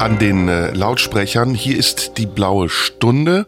an den äh, Lautsprechern. Hier ist die blaue Stunde.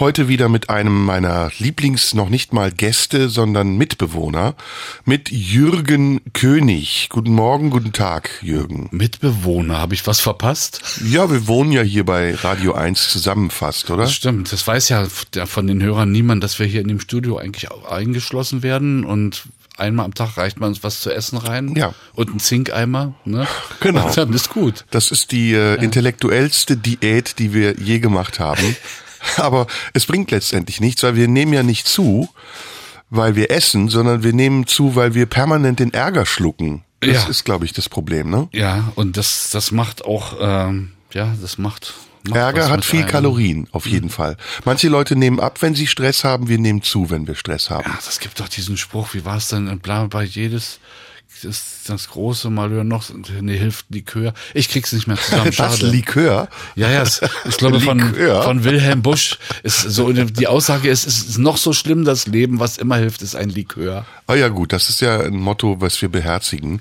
Heute wieder mit einem meiner Lieblings noch nicht mal Gäste, sondern Mitbewohner, mit Jürgen König. Guten Morgen, guten Tag, Jürgen. Mitbewohner, habe ich was verpasst? Ja, wir wohnen ja hier bei Radio 1 zusammen fast, oder? Das stimmt. Das weiß ja von den Hörern niemand, dass wir hier in dem Studio eigentlich eingeschlossen werden und einmal am Tag reicht man uns was zu essen rein. Ja. Und ein Zinkeimer. Ne? Genau. Und dann ist gut. Das ist die äh, intellektuellste Diät, die wir je gemacht haben. Aber es bringt letztendlich nichts, weil wir nehmen ja nicht zu, weil wir essen, sondern wir nehmen zu, weil wir permanent den Ärger schlucken. Das Ja. ist, glaube ich, das Problem, ne? Ja, und das, das macht auch, ähm, ja, das macht. Ärger hat viel einem. Kalorien, auf jeden Fall. Manche Leute nehmen ab, wenn sie Stress haben, wir nehmen zu, wenn wir Stress haben. Ja, das gibt doch diesen Spruch, wie war es denn? Bla, bei jedes, das, das große Malheur noch, nee, hilft Likör. Ich krieg's nicht mehr zusammen, Das schade. Likör. Ja, ja, es, ich glaube von, von Wilhelm Busch ist so, die Aussage ist, es ist noch so schlimm, das Leben, was immer hilft, ist ein Likör. Ah ja gut, das ist ja ein Motto, was wir beherzigen.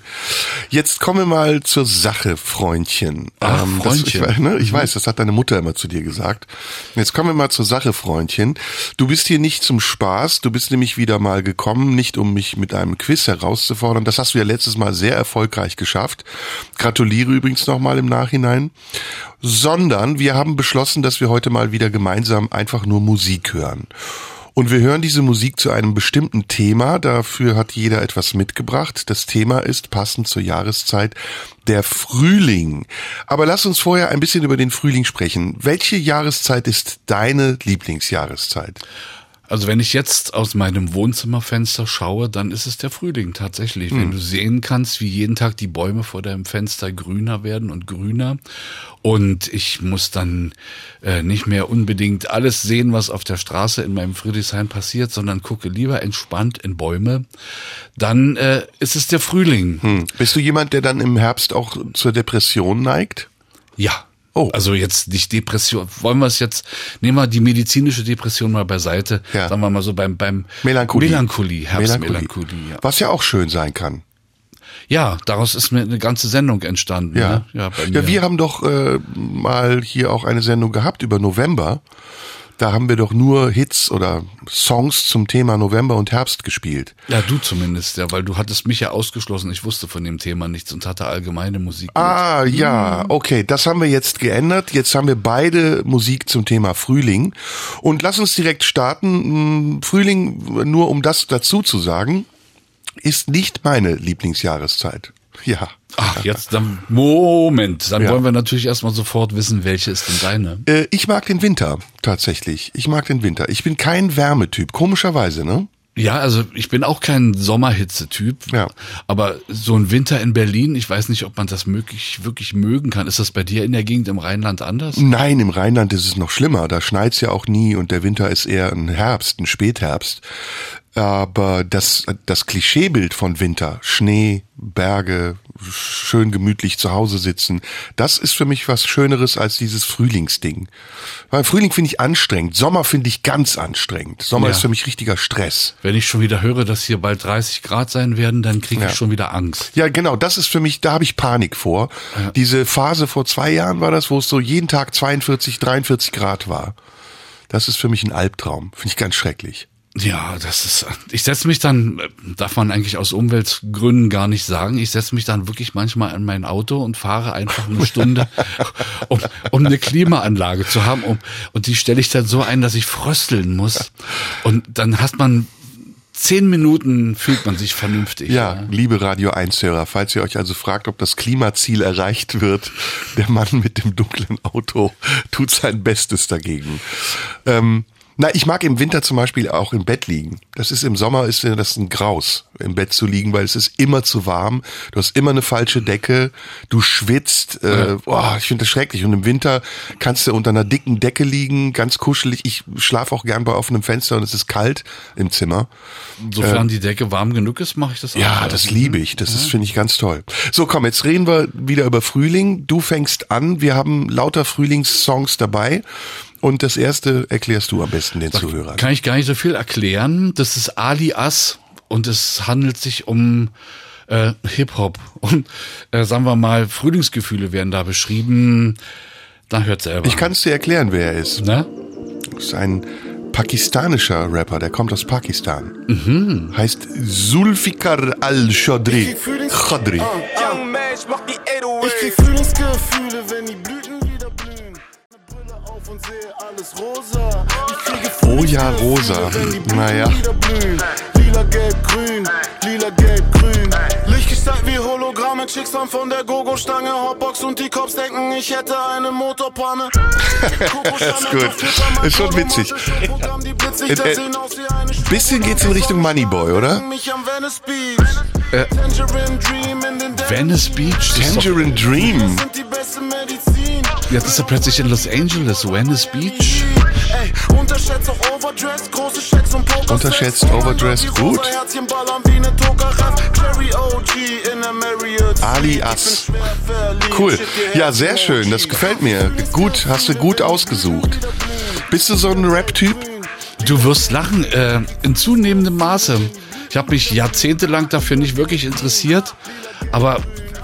Jetzt kommen wir mal zur Sache, Freundchen. Ach, Das, ich, Freundchen. Mhm. ne, ich weiß, das hat deine Mutter immer zu dir gesagt. Jetzt kommen wir mal zur Sache, Freundchen. Du bist hier nicht zum Spaß, du bist nämlich wieder mal gekommen, nicht um mich mit einem Quiz herauszufordern. Das hast du ja letztes Mal sehr erfolgreich geschafft. Gratuliere übrigens nochmal im Nachhinein. Sondern wir haben beschlossen, dass wir heute mal wieder gemeinsam einfach nur Musik hören. Und wir hören diese Musik zu einem bestimmten Thema. Dafür hat jeder etwas mitgebracht. Das Thema ist passend zur Jahreszeit der Frühling. Aber lass uns vorher ein bisschen über den Frühling sprechen. Welche Jahreszeit ist deine Lieblingsjahreszeit? Also wenn ich jetzt aus meinem Wohnzimmerfenster schaue, dann ist es der Frühling tatsächlich. Hm. Wenn du sehen kannst, wie jeden Tag die Bäume vor deinem Fenster grüner werden und grüner. Und ich muss dann äh, nicht mehr unbedingt alles sehen, was auf der Straße in meinem Friedrichshain passiert, sondern gucke lieber entspannt in Bäume. Dann äh, ist es der Frühling. Hm. Bist du jemand, der dann im Herbst auch zur Depression neigt? Ja. Oh. Also jetzt nicht Depression. Wollen wir es jetzt, nehmen wir die medizinische Depression mal beiseite. Ja. Sagen wir mal so beim, beim Melancholie. Melancholie, Herbstmelancholie. Ja. Was ja auch schön sein kann. ja, daraus ist mir eine ganze Sendung entstanden. Ja, Ne? Ja, ja, wir haben doch äh, mal hier auch eine Sendung gehabt über November. Da haben wir doch nur Hits oder Songs zum Thema November und Herbst gespielt. ja, du zumindest, ja, weil du hattest mich ja ausgeschlossen. Ich wusste von dem Thema nichts und hatte allgemeine Musik. mit. Ah, ja, okay, das haben wir jetzt geändert. Jetzt haben wir beide Musik zum Thema Frühling. Und lass uns direkt starten. Mm, Frühling, nur um das dazu zu sagen, ist nicht meine Lieblingsjahreszeit. Ja. Ach, jetzt dann, Moment, dann Ja. wollen wir natürlich erstmal sofort wissen, welche ist denn deine? Äh, ich mag den Winter, tatsächlich. Ich mag den Winter. Ich bin kein Wärmetyp, komischerweise, ne? Ja, also ich bin auch kein Sommerhitze-Typ, Ja. aber so ein Winter in Berlin, ich weiß nicht, ob man das möglich, wirklich mögen kann. Ist das bei dir in der Gegend im Rheinland anders? Nein, im Rheinland ist es noch schlimmer. Da schneit's ja auch nie und der Winter ist eher ein Herbst, ein Spätherbst. Aber das, das Klischeebild von Winter, Schnee, Berge, schön gemütlich zu Hause sitzen, das ist für mich was Schöneres als dieses Frühlingsding. Weil Frühling finde ich anstrengend, Sommer finde ich ganz anstrengend. Sommer Ja. ist für mich richtiger Stress. Wenn ich schon wieder höre, dass hier bald 30 Grad sein werden, dann kriege Ja. ich schon wieder Angst. Ja, genau, das ist für mich, da habe ich Panik vor. Diese Phase vor zwei Jahren war das, wo es so jeden Tag 42, 43 Grad war. Das ist für mich ein Albtraum. Finde ich ganz schrecklich. Ja, das ist. Ich setze mich dann, darf man eigentlich aus Umweltgründen gar nicht sagen, ich setze mich dann wirklich manchmal in mein Auto und fahre einfach eine Stunde, um, um eine Klimaanlage zu haben. Um, und die stelle ich dann so ein, dass ich frösteln muss. Und dann hat man zehn Minuten fühlt man sich vernünftig. Ja, liebe Radio 1-Hörer, falls ihr euch also fragt, ob das Klimaziel erreicht wird, der Mann mit dem dunklen Auto tut sein Bestes dagegen. Ähm, Na, ich mag im Winter zum Beispiel auch im Bett liegen. Das ist im Sommer ist das ein Graus, im Bett zu liegen, weil es ist immer zu warm. Du hast immer eine falsche Decke, du schwitzt. Äh, boah, ich finde das schrecklich. Und im Winter kannst du unter einer dicken Decke liegen, ganz kuschelig. Ich schlafe auch gern bei offenem Fenster und es ist kalt im Zimmer. Sofern die Decke warm genug ist, mache ich das auch. Ja, das liebe ich. Das ist finde ich ganz toll. So, komm, jetzt reden wir wieder über Frühling. Du fängst an. Wir haben lauter Frühlingssongs dabei. Und das erste erklärst du am besten den Zuhörern. Kann ich gar nicht so viel erklären. Das ist Alias und es handelt sich um äh, Hip-Hop. Und äh, sagen wir mal, Frühlingsgefühle werden da beschrieben. Da hört selber. Ich kann es dir erklären, wer er ist. Ne? Das ist ein pakistanischer Rapper, der kommt aus Pakistan. Mhm. Heißt Zulfikar macht die 808. Ich krieg Frühlingsgefühle, wenn die Blüten Oh ja, rosa. Naja. Lila, gelb, grün. Lila, gelb, grün. Lichtgestalt wie Hologramme. Chicks haben von der Gogo-Stange. Hotbox und die Cops denken, ich hätte eine Motorpanne. Das ist gut. Ist schon witzig. Äh, äh, bisschen geht's in Richtung Moneyboy, oder? Am Venice Beach. Tangerine Dream jetzt ist er plötzlich in Los Angeles. Venice Beach. Ey, unterschätzt auch Overdressed, große Schecks und Poker. Unterschätzt Overdressed, gut. Herzchen ballern wie Tokarev. Cherry OG in der Marriott. Ali Ich Ass. bin schwer verliebt. Cool. Ja, sehr schön. Das gefällt mir. Gut, hast du gut ausgesucht. Bist du so ein Rap-Typ? Du wirst lachen, äh, in zunehmendem Maße. Ich habe mich jahrzehntelang dafür nicht wirklich interessiert, aber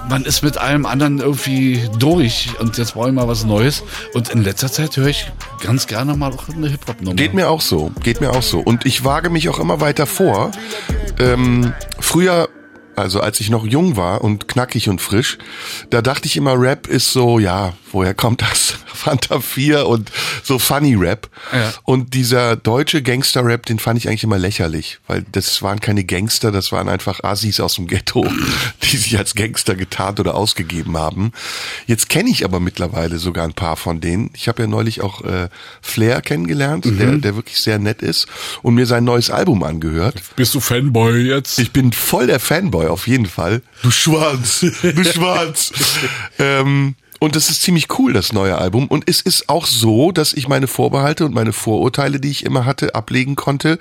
man ist mit allem anderen irgendwie durch und jetzt brauche ich mal was Neues. Und in letzter Zeit höre ich ganz gerne mal auch eine Hip-Hop-Nummer. Geht mir auch so, geht mir auch so. Und ich wage mich auch immer weiter vor. Ähm, früher, also als ich noch jung war und knackig und frisch, da dachte ich immer, Rap ist so, ja, woher kommt das? Fanta 4 und so Funny Rap. Ja. Und dieser deutsche Gangster-Rap, den fand ich eigentlich immer lächerlich, weil das waren keine Gangster, das waren einfach Assis aus dem Ghetto, die sich als Gangster getarnt oder ausgegeben haben. Jetzt kenne ich aber mittlerweile sogar ein paar von denen. Ich habe ja neulich auch äh, Flair kennengelernt, der, der wirklich sehr nett ist und mir sein neues Album angehört. Bist du Fanboy jetzt? Ich bin voll der Fanboy, auf jeden Fall. Du Schwanz, du Schwanz. ähm, und das ist ziemlich cool, das neue Album. Und es ist auch so, dass ich meine Vorbehalte und meine Vorurteile, die ich immer hatte, ablegen konnte,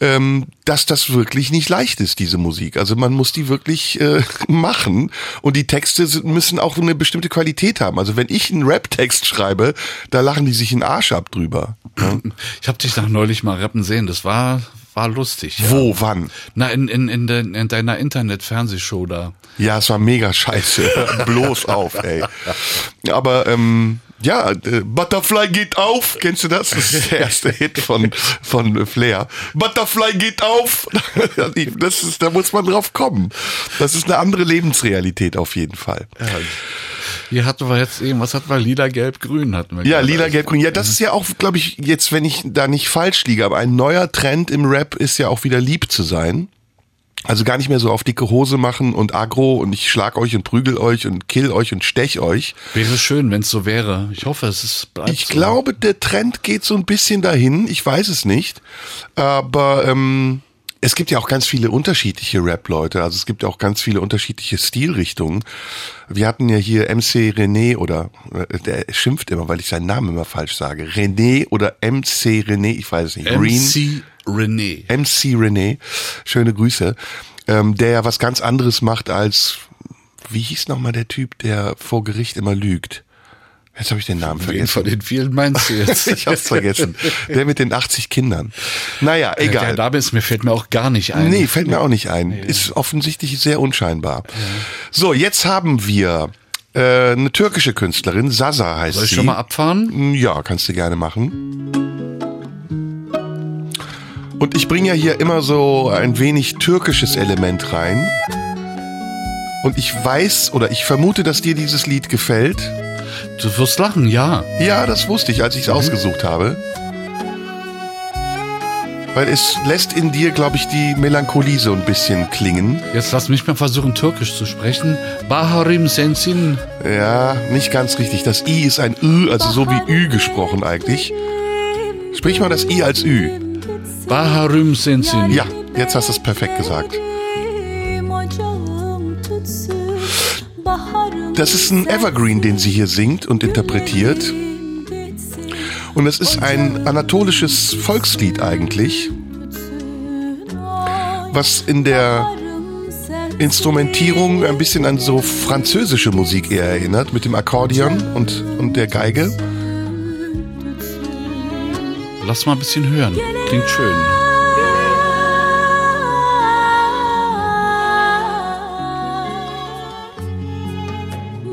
ähm, dass das wirklich nicht leicht ist, diese Musik. Also man muss die wirklich äh, machen. Und die Texte müssen auch eine bestimmte Qualität haben. Also wenn ich einen Rap-Text schreibe, da lachen die sich in den Arsch ab drüber. Ja. Ich habe dich nach neulich mal rappen sehen. Das war war lustig. Ja. Wo, wann? Na in in in, de, in deiner Internet-Fernsehshow da. Ja, es war mega scheiße. Bloß auf, ey. Aber ähm, ja, äh, Butterfly geht auf. Kennst du das? Das ist der erste Hit von von Flair. Butterfly geht auf. Das ist, da muss man drauf kommen. Das ist eine andere Lebensrealität auf jeden Fall. Hier hatten wir jetzt eben, was hatten wir? Lila, Gelb, Grün hatten wir. Ja, lila, gelb, grün. Ja, das ist ja auch, glaube ich, jetzt, wenn ich da nicht falsch liege, aber ein neuer Trend im Rap ist ja auch wieder lieb zu sein. Also gar nicht mehr so auf dicke Hose machen und aggro und ich schlag euch und prügel euch und kill euch und stech euch. Wäre schön, wenn es so wäre. Ich hoffe, es ist Ich so. glaube, der Trend geht so ein bisschen dahin. Ich weiß es nicht. Aber ähm, es gibt ja auch ganz viele unterschiedliche Rap-Leute. Also es gibt auch ganz viele unterschiedliche Stilrichtungen. Wir hatten ja hier MC René oder äh, der schimpft immer, weil ich seinen Namen immer falsch sage. René oder MC René, ich weiß es nicht. Green. René. MC René, schöne Grüße, ähm, der ja was ganz anderes macht als, wie hieß nochmal der Typ, der vor Gericht immer lügt? Jetzt habe ich den Namen Wen vergessen. von den vielen meinst du jetzt? Ich hab's vergessen. Der mit den 80 Kindern. Naja, Der egal. Name ist mir fällt mir auch gar nicht ein. Nee, fällt mir auch nicht ein. Ist offensichtlich sehr unscheinbar. So, jetzt haben wir äh, eine türkische Künstlerin, Sasa heißt Soll ich sie. schon mal abfahren? Ja, kannst du gerne machen. Und ich bringe ja hier immer so ein wenig türkisches Element rein. Und ich weiß oder ich vermute, dass dir dieses Lied gefällt. Du wirst lachen, ja. Ja, das wusste ich, als ich es ausgesucht habe. Weil es lässt in dir, glaube ich, die Melancholie so ein bisschen klingen. Jetzt lass mich mal versuchen, Türkisch zu sprechen. Baharim Sensin. Ja, nicht ganz richtig. Das I ist ein Ü, also so wie Ü gesprochen eigentlich. Sprich mal das I als Ü. Baharüm Sensin. Ja, jetzt hast du es perfekt gesagt. Das ist ein Evergreen, den sie hier singt und interpretiert. Und es ist ein anatolisches Volkslied eigentlich, was in der Instrumentierung ein bisschen an so französische Musik eher erinnert, mit dem Akkordeon und, und der Geige. Lass mal ein bisschen hören. Klingt schön.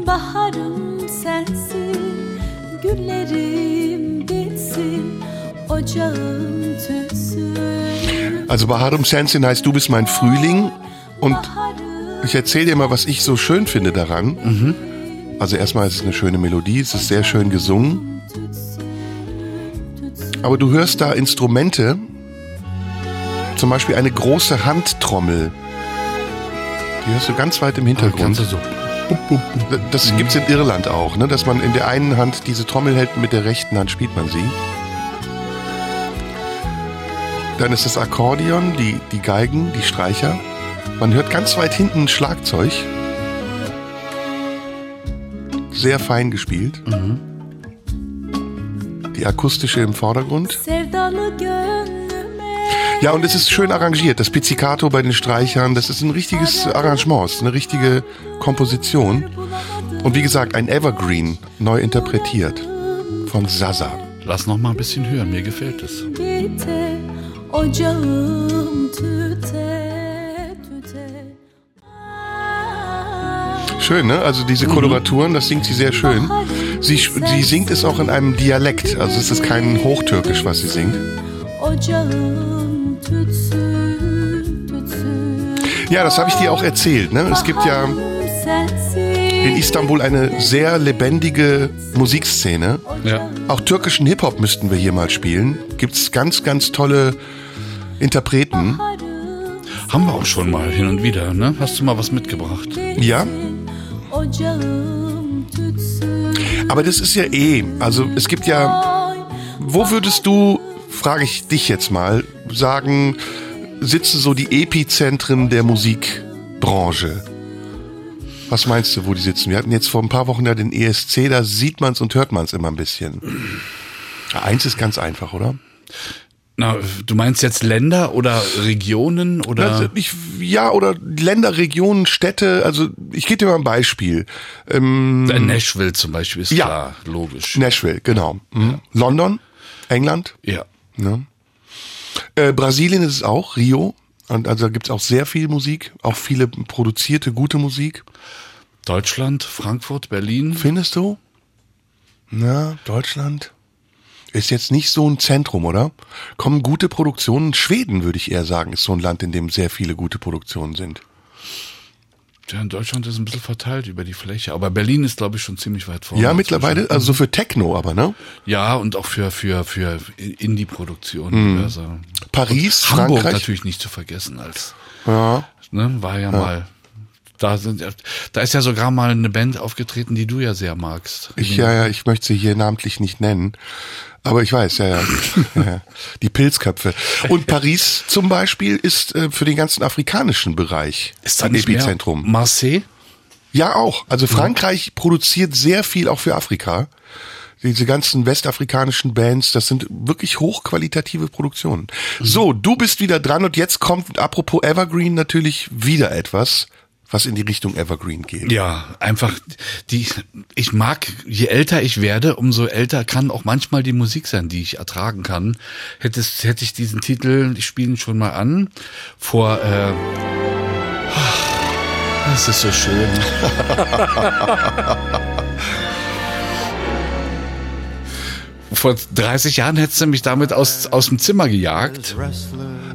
Baharım sensin, güllerim bitsin, ocağım tütsün. Also Baharum Sensin heißt Du bist mein Frühling und ich erzähle dir mal, was ich so schön finde daran. Also erstmal ist es eine schöne Melodie, es ist sehr schön gesungen. Aber du hörst da Instrumente, zum Beispiel eine große Handtrommel. Die hörst du ganz weit im Hintergrund. Du so. Das gibt's in Irland auch, ne? dass man in der einen Hand diese Trommel hält und mit der rechten Hand spielt man sie. Dann ist das Akkordeon, die, die Geigen, die Streicher. Man hört ganz weit hinten ein Schlagzeug. Sehr fein gespielt. Die akustische im Vordergrund. Ja, und es ist schön arrangiert. Das Pizzicato bei den Streichern, das ist ein richtiges Arrangement, es ist eine richtige Komposition. Und wie gesagt, ein Evergreen, neu interpretiert von Sasa. Lass noch mal ein bisschen hören. Mir gefällt es. ocağım Schön, ne? Also diese Koloraturen, das singt sie sehr schön. Sie, sie singt es auch in einem Dialekt, also es ist kein Hochtürkisch, was sie singt. Ja, das habe ich dir auch erzählt, ne? Es gibt ja in Istanbul eine sehr lebendige Musikszene. Ja. Auch türkischen Hip-Hop müssten wir hier mal spielen. Gibt's ganz, ganz tolle Interpreten. Haben wir auch schon mal hin und wieder, ne? Hast du mal was mitgebracht? Ja. Aber das ist ja eh. Also es gibt ja. Wo würdest du, frage ich dich jetzt mal, sagen, sitzen so die Epizentren der Musikbranche? Was meinst du, wo die sitzen? Wir hatten jetzt vor ein paar Wochen ja den ESC, da sieht man's und hört man's immer ein bisschen. Eins ist ganz einfach, oder? Na, du meinst jetzt Länder oder Regionen oder? Also ich, ja, oder Länder, Regionen, Städte. Also ich gebe dir mal ein Beispiel. Ähm, Äh, Nashville zum Beispiel ist Ja. klar, logisch. Nashville, genau. Mhm. London, England. Ja. Ne? Äh, Brasilien ist es auch, Rio. Und also da gibt's auch sehr viel Musik, auch viele produzierte, gute Musik. Deutschland, Frankfurt, Berlin. Findest du? Na, Deutschland ist jetzt nicht so ein Zentrum, oder? Kommen gute Produktionen? Schweden, würde ich eher sagen, ist so ein Land, in dem sehr viele gute Produktionen sind. Ja, in Deutschland ist ein bisschen verteilt über die Fläche, aber Berlin ist, glaube ich, schon ziemlich weit vorne. Ja, mittlerweile, also so für Techno aber, ne? Ja, und auch für, für, für Indie-Produktionen. Also Paris, Hamburg Mhm. Frankreich. natürlich nicht zu vergessen als, Ja. ne, war ja, mal, da sind, ja- da ist ja sogar mal eine Band aufgetreten, die du ja sehr magst. Ich, ja, ja, ich möchte sie hier namentlich nicht nennen. Aber ich weiß, ja, ja. ja, ja. Die Pilzköpfe. Und Paris zum Beispiel ist äh, für den ganzen afrikanischen Bereich ist ein Epizentrum. Marseille? Ja, auch. Also Frankreich produziert sehr viel auch für Afrika. Diese ganzen westafrikanischen Bands, das sind wirklich hochqualitative Produktionen. So, du bist wieder dran und jetzt kommt, apropos Evergreen, natürlich wieder etwas, was in die Richtung Evergreen geht. Ja, einfach die ich mag, je älter ich werde, umso älter kann auch manchmal die Musik sein, die ich ertragen kann. Hätte es hätte ich diesen Titel, ich spiele ihn schon mal an, vor äh, das ist so schön. Vor 30 Jahren hättest du mich damit aus, aus dem Zimmer gejagt.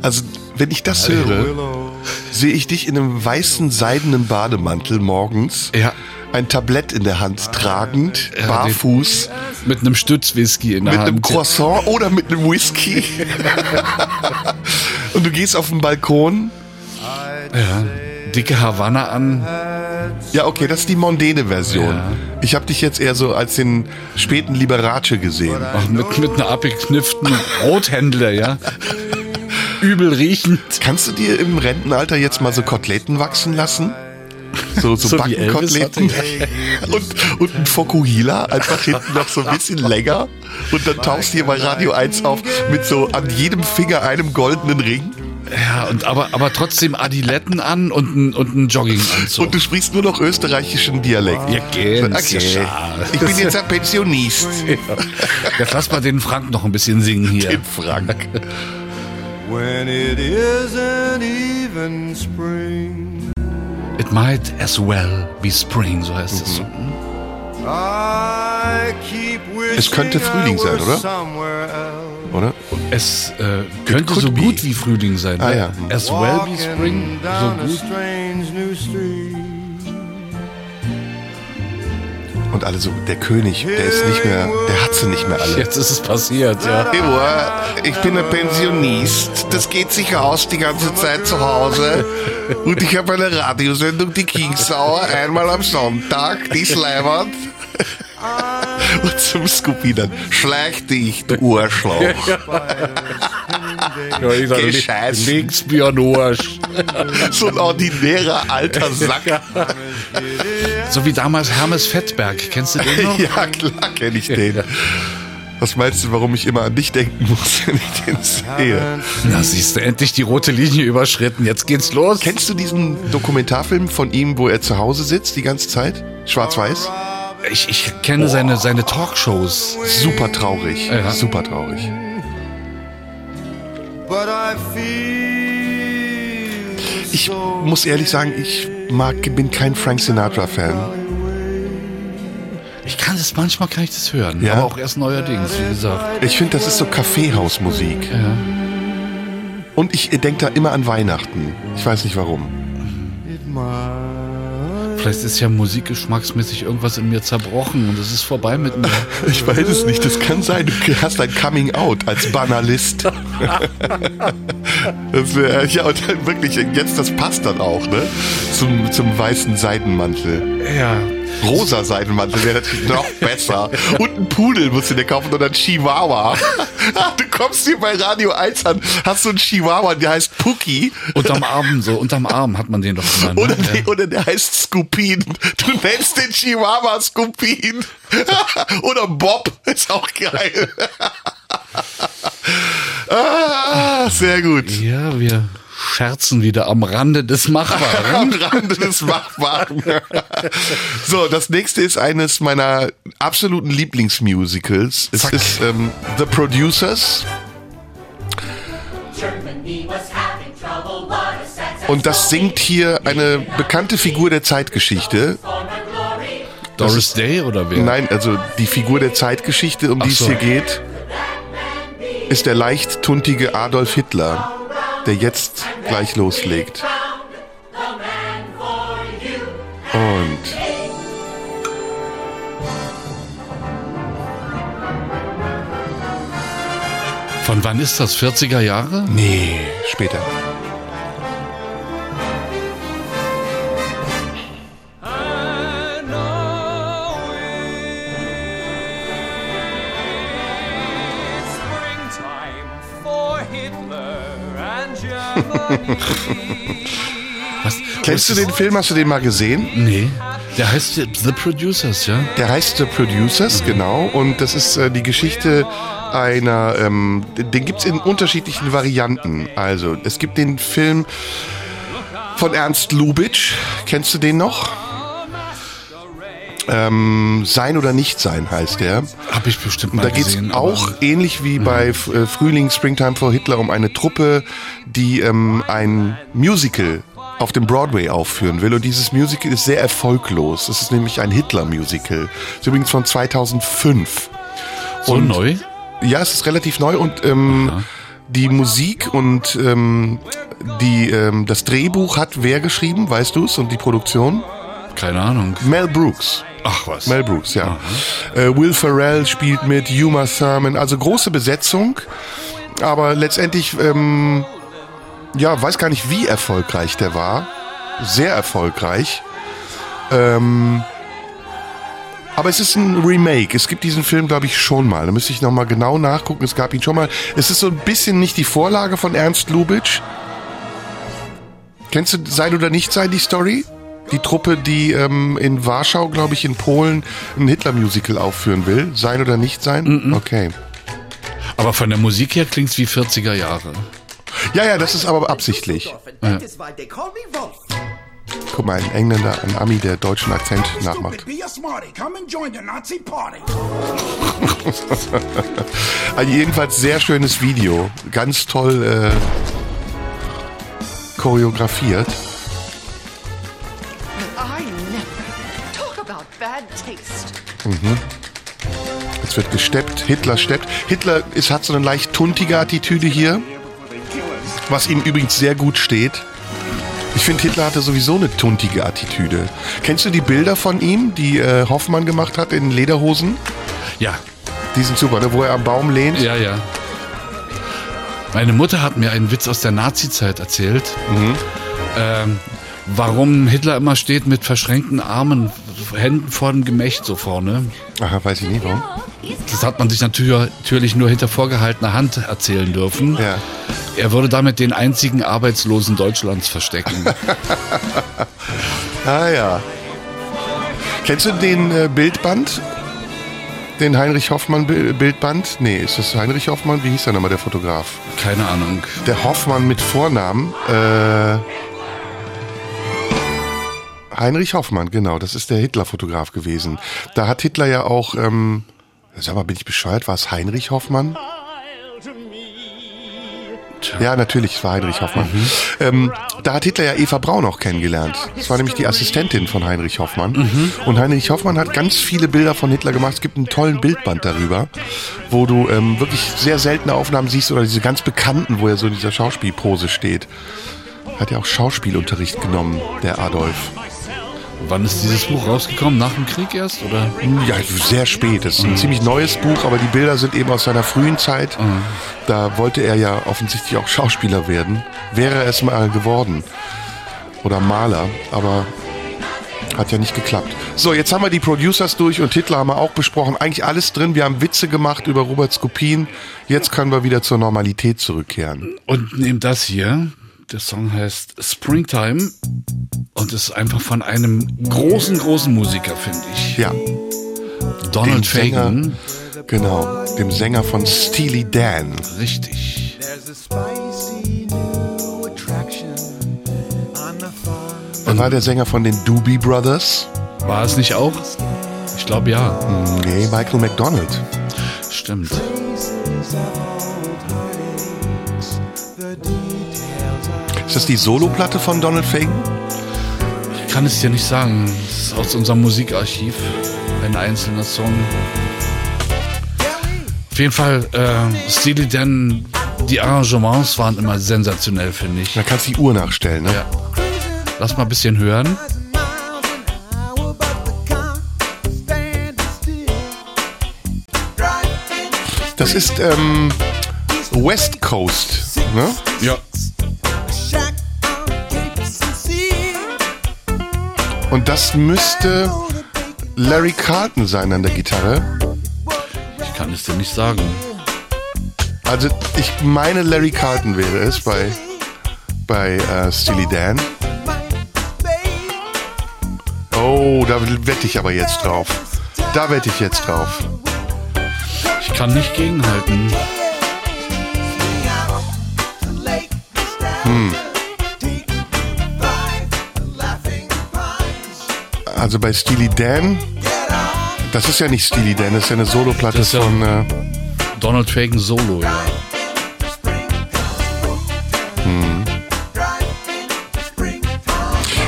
Also, wenn ich das höre, sehe ich dich in einem weißen seidenen Bademantel morgens, Ja. ein Tablett in der Hand tragend, Ja, barfuß, Mit einem Stützwhisky in der mit Hand. einem Croissant oder mit einem Whisky. Und du gehst auf den Balkon, Ja. dicke Havanna an. Ja, okay, das ist die Mondene-Version. Ja. Ich habe dich jetzt eher so als den späten Liberace gesehen. Ach, mit, mit einer abgeknifften Rothändler, ja. Übel riechend. Kannst du dir im Rentenalter jetzt mal so Koteletten wachsen lassen? So, so, So Backenkoteletten und, und ein Fokuhila, einfach hinten noch so ein bisschen länger. Und dann tauchst du hier bei Radio 1 auf mit so an jedem Finger einem goldenen Ring. Ja, und aber, aber trotzdem Adiletten an und ein, und ein Jogginganzug. Und du sprichst nur noch österreichischen Dialekt. ja, ganz Okay. Ich bin jetzt ein Pensionist. Jetzt lass mal den Frank noch ein bisschen singen hier. Im Frank. When it isn't even spring. It might as well be spring, so heißt es. I keep wishing Es könnte Frühling sein, oder? Oder? Es äh, könnte could so be. gut wie Frühling sein. Ah, ne? ja. As well be spring, so gut. Und alle so, der König, der ist nicht mehr, der hat sie nicht mehr alle. Jetzt ist es passiert, ja. Ich bin ein Pensionist. Das geht sich aus die ganze Zeit zu Hause. Und ich habe eine Radiosendung, die Kingsauer, einmal am Sonntag, die ist. Und zum Scooby dann, schleich dich, du Arschloch. ja ich sag, Gescheiß. leg's mir an Arsch. So ein ordinärer alter Sack. So wie damals Hermes Fettberg. Kennst du den noch? Ja, klar kenne ich den. Was meinst du, warum ich immer an dich denken muss, wenn ich den sehe? Na, siehst du, endlich die rote Linie überschritten. Jetzt geht's los. Kennst du diesen Dokumentarfilm von ihm, wo er zu Hause sitzt die ganze Zeit? Schwarz-Weiß? Ich, ich kenne seine, seine Talkshows. Super traurig. Ja. Super traurig. But I feel Ich muss ehrlich sagen, ich mag, bin kein Frank Sinatra-Fan. Ich kann das manchmal kann ich das hören, Ja? aber auch erst neuerdings, wie gesagt. Ich finde, das ist so Kaffeehausmusik. Ja. Und ich denke da immer an Weihnachten. Ich weiß nicht warum. Vielleicht ist ja musikgeschmacksmäßig irgendwas in mir zerbrochen und es ist vorbei mit mir. Ich weiß es nicht. Das kann sein. Du hast ein Coming Out als Banalist. das, äh, ja, und dann wirklich, jetzt, das passt dann auch, ne? Zum, zum weißen Seidenmantel. Ja. Rosa Seidenmantel wäre natürlich noch besser. Und ein Pudel musst du dir kaufen oder ein Chihuahua. Du kommst hier bei Radio 1 an, hast so einen Chihuahua, der heißt Puki. Unterm Arm, so unterm Arm hat man den doch immer. Ne? Oder, die, oder der heißt Scoopin. Du nennst den Chihuahua Scoopin. oder Bob. Ist auch geil. ah, sehr gut. Ja, wir scherzen wieder am Rande des Machbaren. Am Rande des Machbaren. so, das nächste ist eines meiner absoluten Lieblingsmusicals. Es Zack. ist ähm, The Producers. Und das singt hier eine bekannte Figur der Zeitgeschichte. Doris Day oder wer? Nein, also die Figur der Zeitgeschichte, um die Ach es so. hier geht, ist der leicht tuntige Adolf Hitler, der jetzt gleich loslegt. Und Von wann ist das? 40er Jahre? nee, später. Was? Kennst du den Film? Hast du den mal gesehen? Nee. Der heißt The Producers, ja? Der heißt The Producers, genau. Und das ist äh, die Geschichte einer, ähm, den gibt's in unterschiedlichen Varianten. Also, es gibt den Film von Ernst Lubitsch. Kennst du den noch? Ähm, Sein oder nicht sein heißt der. Hab ich bestimmt mal Da geht's gesehen. auch ähnlich wie bei F- äh, Frühling, Springtime for Hitler um eine Truppe, die ähm, ein Musical auf dem Broadway aufführen will. Und dieses Musical ist sehr erfolglos. Es ist nämlich ein Hitler-Musical. Ist übrigens von 2005. so und- neu. Ja, es ist relativ neu und ähm, die Musik und ähm, die, ähm, das Drehbuch hat wer geschrieben, weißt du es? Und die Produktion? Keine Ahnung. Mel Brooks. Ach was. Mel Brooks, ja. Äh, Will Ferrell spielt mit, Uma Thurman, also große Besetzung, aber letztendlich, ähm, ja, weiß gar nicht, wie erfolgreich der war. sehr erfolgreich. Ähm, aber es ist ein Remake. Es gibt diesen Film, glaube ich, schon mal. Da müsste ich nochmal genau nachgucken. Es gab ihn schon mal. Es ist so ein bisschen nicht die Vorlage von Ernst Lubitsch. Kennst du Sein oder Nicht Sein, die Story? Die Truppe, die ähm, in Warschau, glaube ich, in Polen ein Hitler-Musical aufführen will. Sein oder Nicht Sein? Okay. Aber von der Musik her klingt's wie 40er Jahre. Ja, ja, das ist aber absichtlich. Wolf. Guck mal, ein Engländer, ein Ami, der deutschen Akzent nachmacht. Be a smarty. Come and join the Nazi party. Also jedenfalls sehr schönes Video. Ganz toll äh, choreografiert. Taste. Es wird gesteppt. Hitler steppt. Hitler ist, hat so eine leicht tuntige Attitüde hier. Was ihm übrigens sehr gut steht. Ich finde, Hitler hatte sowieso eine tuntige Attitüde. Kennst du die Bilder von ihm, die äh, Hoffmann gemacht hat in Lederhosen? Ja, Die sind super, ne? wo er am Baum lehnt. ja, ja. Meine Mutter hat mir einen Witz aus der Nazi-Zeit erzählt. Ähm, warum Hitler immer steht mit verschränkten Armen, Händen vor dem Gemächt so vorne. Aha, weiß ich nicht warum. Das hat man sich natür- natürlich nur hinter vorgehaltener Hand erzählen dürfen. Ja. Er würde damit den einzigen Arbeitslosen Deutschlands verstecken. Ah ja. Kennst du den äh, Bildband? Den Heinrich Hoffmann Bi- Bildband? Nee, ist das Heinrich Hoffmann? Wie hieß der nochmal, der Fotograf? Keine Ahnung. Der Hoffmann mit Vornamen. Äh, Heinrich Hoffmann, genau. Das ist der Hitler-Fotograf gewesen. Da hat Hitler ja auch, ähm, sag mal, bin ich bescheuert? War es Heinrich Hoffmann? Ja, natürlich, es war Heinrich Hoffmann. Ähm, da hat Hitler ja Eva Braun auch kennengelernt. Das war nämlich die Assistentin von Heinrich Hoffmann. Und Heinrich Hoffmann hat ganz viele Bilder von Hitler gemacht. Es gibt einen tollen Bildband darüber, wo du ähm, wirklich sehr seltene Aufnahmen siehst oder diese ganz bekannten, wo er so in dieser Schauspielpose steht. Hat ja auch Schauspielunterricht genommen, der Adolf. Wann ist dieses Buch rausgekommen? Nach dem Krieg erst? Oder? Ja, sehr spät. Es ist ein ziemlich neues Buch, aber die Bilder sind eben aus seiner frühen Zeit. Da wollte er ja offensichtlich auch Schauspieler werden. Wäre es mal geworden. Oder Maler, aber hat ja nicht geklappt. So, jetzt haben wir die Producers durch und Hitler haben wir auch besprochen. Eigentlich alles drin. Wir haben Witze gemacht über Robert Skopin. Jetzt können wir wieder zur Normalität zurückkehren. Und neben das hier, der Song heißt Springtime und ist einfach von einem großen, großen Musiker, finde ich. Ja, Donald Fagan. genau, dem Sänger von Steely Dan. Richtig. There's a spicy new attraction on the farm. Er war der Sänger von den Doobie Brothers. War es nicht auch? Ich glaube ja. Nee, Michael McDonald. Stimmt. Ist das die Soloplatte von Donald Fagen? Ich kann es dir nicht sagen. Das ist aus unserem Musikarchiv ein einzelner Song. Auf jeden Fall, äh, Steely Dan, die Arrangements waren immer sensationell, finde ich. Da kannst du die Uhr nachstellen, ne? Ja. Lass mal ein bisschen hören. Das ist ähm, West Coast, ne? Ja. Und das müsste Larry Carlton sein an der Gitarre. Ich kann es dir nicht sagen. Also ich meine Larry Carlton wäre es bei bei äh, Steely Dan. Oh, da wette ich aber jetzt drauf. Da wette ich jetzt drauf. Ich kann nicht gegenhalten. Also bei Steely Dan, das ist ja nicht Steely Dan, das ist ja eine Soloplatte ja- von äh, Donald Fagan Solo, ja.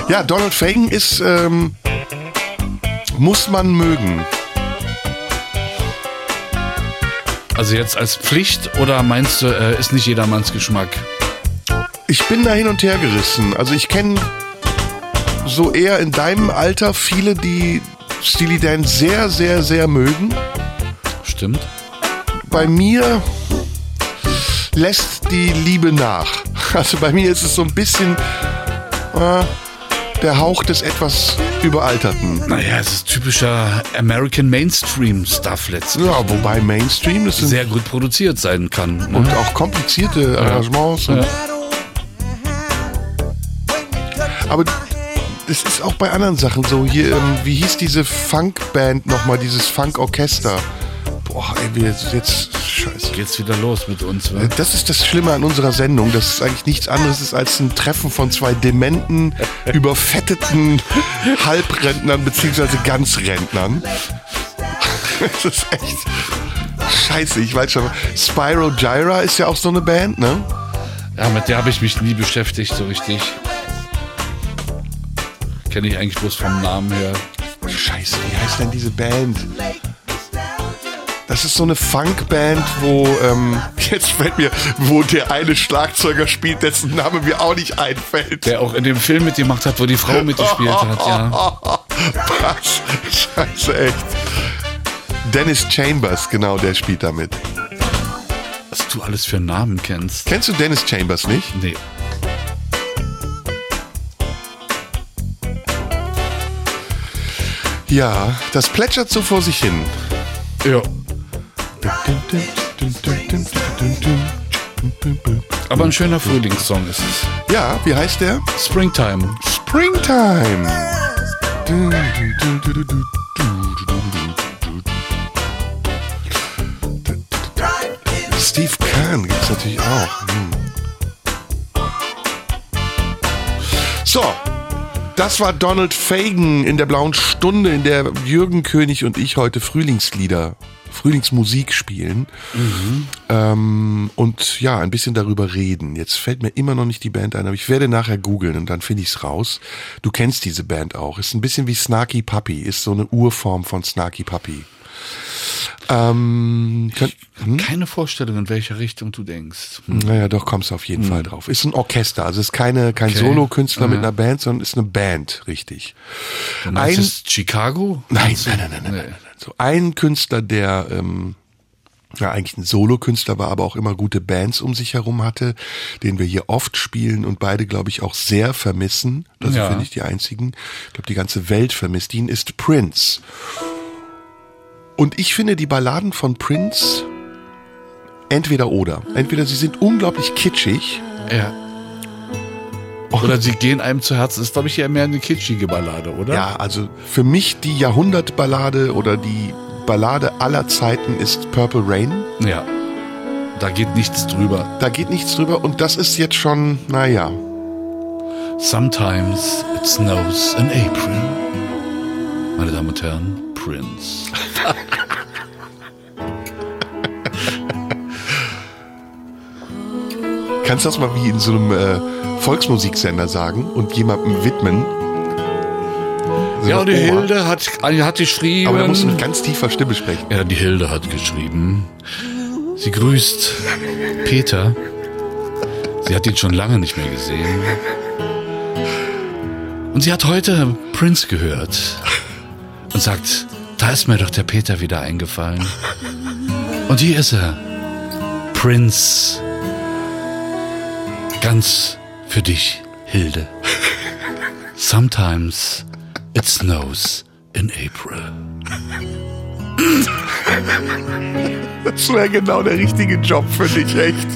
Ja, Donald Fagan ist, ähm, muss man mögen. Also jetzt als Pflicht oder meinst du, äh, ist nicht jedermanns Geschmack? Ich bin da hin und her gerissen. Also ich kenne so eher in deinem Alter viele, die Steely Dan sehr, sehr, sehr mögen. Stimmt. Bei mir lässt die Liebe nach. Also bei mir ist es so ein bisschen, äh, der Hauch des etwas überalterten. Naja, es ist typischer American Mainstream-Stuff letztlich. Ja, wobei Mainstream, das Sehr gut produziert sein kann. ne? und auch komplizierte Arrangements. Und, Ja. Aber das ist auch bei anderen Sachen so. Hier, ähm, wie hieß diese Funkband nochmal, dieses Funkorchester? Boah, ey, wir jetzt, scheiße. Geht's wieder los mit uns, wa? Das ist das Schlimme an unserer Sendung, dass es eigentlich nichts anderes ist als ein Treffen von zwei dementen, überfetteten Halbrentnern beziehungsweise Ganzrentnern. Das ist echt scheiße, ich weiß schon. Spyro Gyra ist ja auch so eine Band, ne? Ja, mit der habe ich mich nie beschäftigt, so richtig. Kenne ich eigentlich bloß vom Namen her. Scheiße, wie heißt denn diese Band? Das ist so eine Funkband, wo, ähm, jetzt fällt mir, wo der eine Schlagzeuger spielt, dessen Name mir auch nicht einfällt. Der auch in dem Film mitgemacht hat, wo die Frau mitgespielt hat, ja. Was? Scheiße, echt. Dennis Chambers, genau, der spielt damit. Was du alles für Namen kennst. Kennst du Dennis Chambers nicht? Nee. Ja, das plätschert so vor sich hin. Ja. Aber ein schöner Frühlingssong ist es. Ja, wie heißt der? Springtime. Springtime. Steve Kahn gibt's natürlich auch. Hm. So, das war Donald Fagan in der blauen Stunde, in der Jürgen König und ich heute Frühlingslieder, Frühlingsmusik spielen. Ähm, und ja, ein bisschen darüber reden. Jetzt fällt mir immer noch nicht die Band ein, aber ich werde nachher googeln und dann finde ich's raus. Du kennst diese Band auch. Ist ein bisschen wie Snarky Puppy, ist so eine Urform von Snarky Puppy. Ähm, könnt, Keine Vorstellung, in welche Richtung du denkst. Hm. naja, doch kommst du auf jeden Fall drauf. Ist ein Orchester, also ist keine, kein Okay. Solokünstler mit einer Band, sondern ist eine Band, richtig. Dann Ein- es Chicago? Nein, nein, nein, nein, nein, nein, nein. So ein Künstler, der ähm, ja eigentlich ein Solokünstler war, aber auch immer gute Bands um sich herum hatte, den wir hier oft spielen und beide, glaube ich, auch sehr vermissen. Das Ja. sind nicht die einzigen. Ich glaube, die ganze Welt vermisst ihn, ist Prince. Und ich finde die Balladen von Prince entweder oder. Entweder sie sind unglaublich kitschig, Ja. Oder sie gehen einem zu Herzen. Ist, glaube ich, ja mehr eine kitschige Ballade, oder? Ja, also für mich die Jahrhundertballade oder die Ballade aller Zeiten ist Purple Rain. Ja. Da geht nichts drüber. Da geht nichts drüber und das ist jetzt schon, naja. Sometimes it snows in April. Meine Damen und Herren, Prince. Kannst du das mal wie in so einem äh, Volksmusiksender sagen und jemandem widmen? So Ja, eine die Oma. Hilde hat, hat geschrieben. Aber da musst du mit ganz tiefer Stimme sprechen. Ja, die Hilde hat geschrieben. Sie grüßt Peter. Sie hat ihn schon lange nicht mehr gesehen. Und sie hat heute Prince gehört. Und sagt, da ist mir doch der Peter wieder eingefallen. Und hier ist er. Prince. Ganz für dich, Hilde. Sometimes it snows in April. Das wäre genau der richtige Job für dich, echt.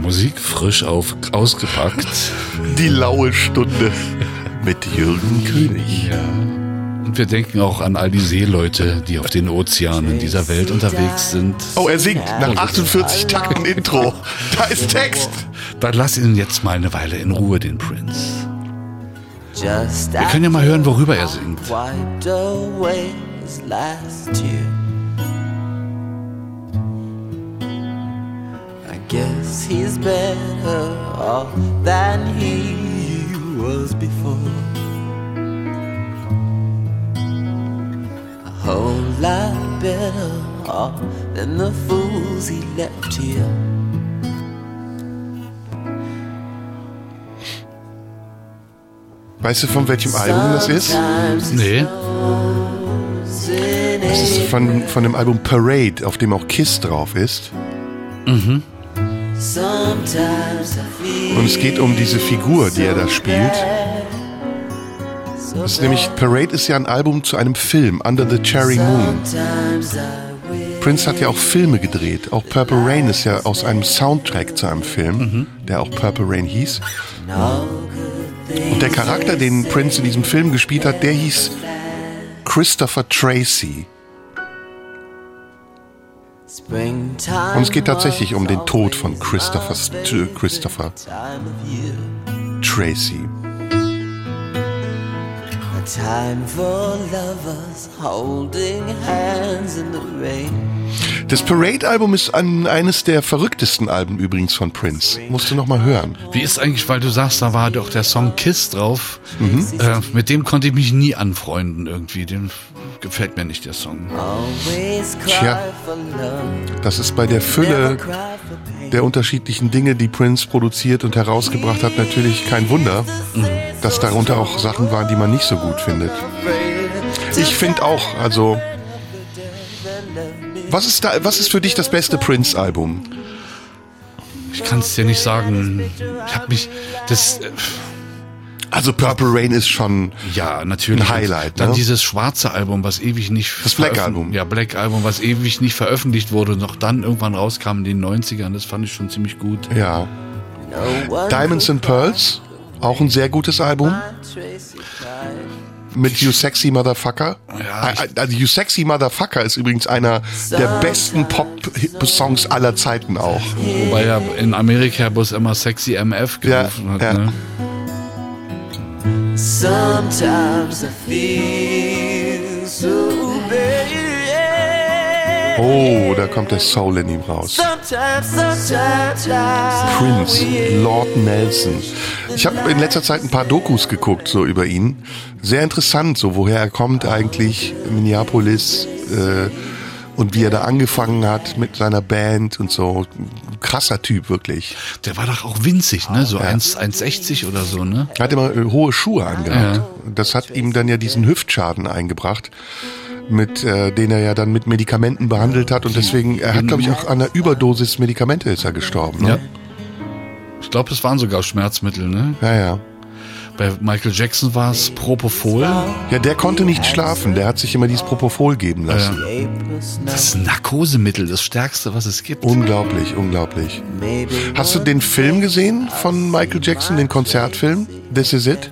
Musik frisch auf, ausgepackt. Die laue Stunde mit Jürgen König. Ja. Und wir denken auch an all die Seeleute, die auf den Ozeanen dieser Welt unterwegs sind. Oh, er singt nach 48 Takten Intro. Da ist Text. Dann lass ihn jetzt mal eine Weile in Ruhe, den. Just Wir können ja mal hören, worüber er singt. wiped away his last tear. I guess he's better off than he was before. A whole lot better off than the fools he left here. Weißt du, von welchem Album das ist? Nee. Das ist von, von dem Album Parade, auf dem auch Kiss drauf ist. Mhm. Und es geht um diese Figur, die er da spielt. Das ist nämlich, Parade ist ja ein Album zu einem Film, Under the Cherry Moon. Prince hat ja auch Filme gedreht. Auch Purple Rain ist ja aus einem Soundtrack zu einem Film, der auch Purple Rain hieß. Und der Charakter, den Prince in diesem Film gespielt hat, der hieß Christopher Tracy. Springtime. Und es geht tatsächlich um den Tod von Christopher, Christopher Time of year. Tracy. Das Parade-Album ist ein, eines der verrücktesten Alben übrigens von Prince. Musst du noch mal hören. Wie ist eigentlich, weil du sagst, da war doch der Song Kiss drauf. Äh, mit dem konnte ich mich nie anfreunden irgendwie. Den gefällt mir nicht, der Song. Tja. Das ist bei der Fülle der unterschiedlichen Dinge, die Prince produziert und herausgebracht hat, natürlich kein Wunder, dass darunter auch Sachen waren, die man nicht so gut findet. Ich finde auch, also was ist da, was ist für dich das beste Prince-Album? Ich kann es dir nicht sagen. Ich habe mich, das, äh, Also Purple Rain ist schon ja, natürlich. Ein Highlight, Dann ne? dieses schwarze Album, was ewig nicht. Das Black Album. Ja, Black Album, was ewig nicht veröffentlicht wurde und noch dann irgendwann rauskam in den 90ern. Das fand ich schon ziemlich gut. ja Diamonds and Pearls, auch ein sehr gutes Album mit You Sexy Motherfucker. Ja, Also You Sexy Motherfucker ist übrigens einer der besten Pop-Songs aller Zeiten auch. Wobei er in Amerika bloß immer Sexy MF Ja, gerufen hat. ja. Ne? Sometimes I feel so bad. Oh, da kommt der Soul in ihm raus. Sometimes, sometimes I Prince. Lord Nelson. Ich habe in letzter Zeit ein paar Dokus geguckt, so über ihn. Sehr interessant, so woher er kommt eigentlich, Minneapolis äh, und wie er da angefangen hat mit seiner Band und so. Krasser Typ, wirklich. Der war doch auch winzig, ne? So 1 1,60 oder so, ne? Er hat immer äh, hohe Schuhe angehabt. Ja. Das hat ihm dann ja diesen Hüftschaden eingebracht, mit äh, den er ja dann mit Medikamenten behandelt hat und deswegen, er hat glaube ich auch an einer Überdosis Medikamente ist er gestorben. Ne? Ja. Ich glaube, es waren sogar Schmerzmittel, ne? ja, ja. Bei Michael Jackson war es Propofol. Ja, der konnte nicht schlafen. Der hat sich immer dieses Propofol geben lassen. Das ist ein Narkosemittel, das stärkste, was es gibt. Unglaublich, unglaublich. Hast du den Film gesehen von Michael Jackson, den Konzertfilm? This is it?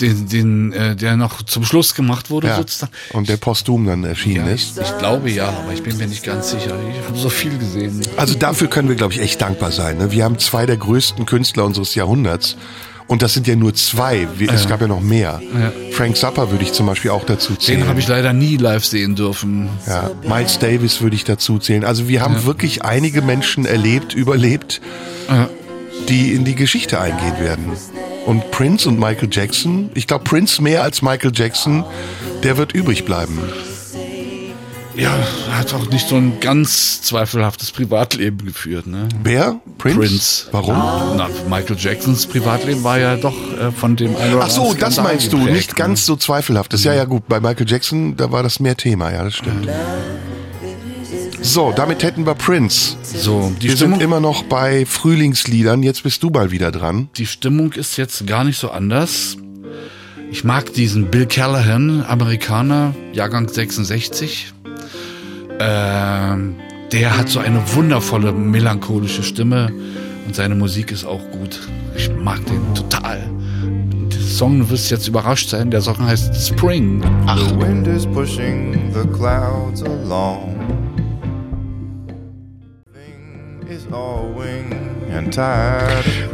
Den, den äh, der noch zum Schluss gemacht wurde, Ja. sozusagen. Und der posthum dann erschienen Ja, ist. ich, ich glaube ja, aber ich bin mir nicht ganz sicher. Ich habe so viel gesehen. Also dafür können wir, glaube ich, echt dankbar sein. Ne? Wir haben zwei der größten Künstler unseres Jahrhunderts. Und das sind ja nur zwei. Wir, Es gab ja noch mehr. Frank Zappa würde ich zum Beispiel auch dazu zählen. Den habe ich leider nie live sehen dürfen. ja, Miles Davis würde ich dazu zählen. Also wir haben wirklich einige Menschen erlebt, überlebt, Ja. die in die Geschichte eingehen werden. Und Prince und Michael Jackson, ich glaube Prince mehr als Michael Jackson, der wird übrig bleiben. Ja, hat auch nicht so ein ganz zweifelhaftes Privatleben geführt, ne? Wer? Prince? Prince. Warum? Na, Michael Jacksons Privatleben war ja doch äh, von dem einen oder Ach so, das meinst du, geprägt, nicht ganz so zweifelhaftes. Ja, ja, gut, bei Michael Jackson, da war das mehr Thema, ja, das stimmt. So, damit hätten wir Prince. Ne? So, die Wir Stimmung, sind immer noch bei Frühlingsliedern, jetzt bist du mal wieder dran. die Stimmung ist jetzt gar nicht so anders. Ich mag diesen Bill Callahan, Amerikaner, Jahrgang 66. Ähm, der hat so eine wundervolle, melancholische Stimme und seine Musik ist auch gut. Ich mag den total. Der Song, du wirst jetzt überrascht sein, der Song heißt Spring. The wind is pushing the clouds along.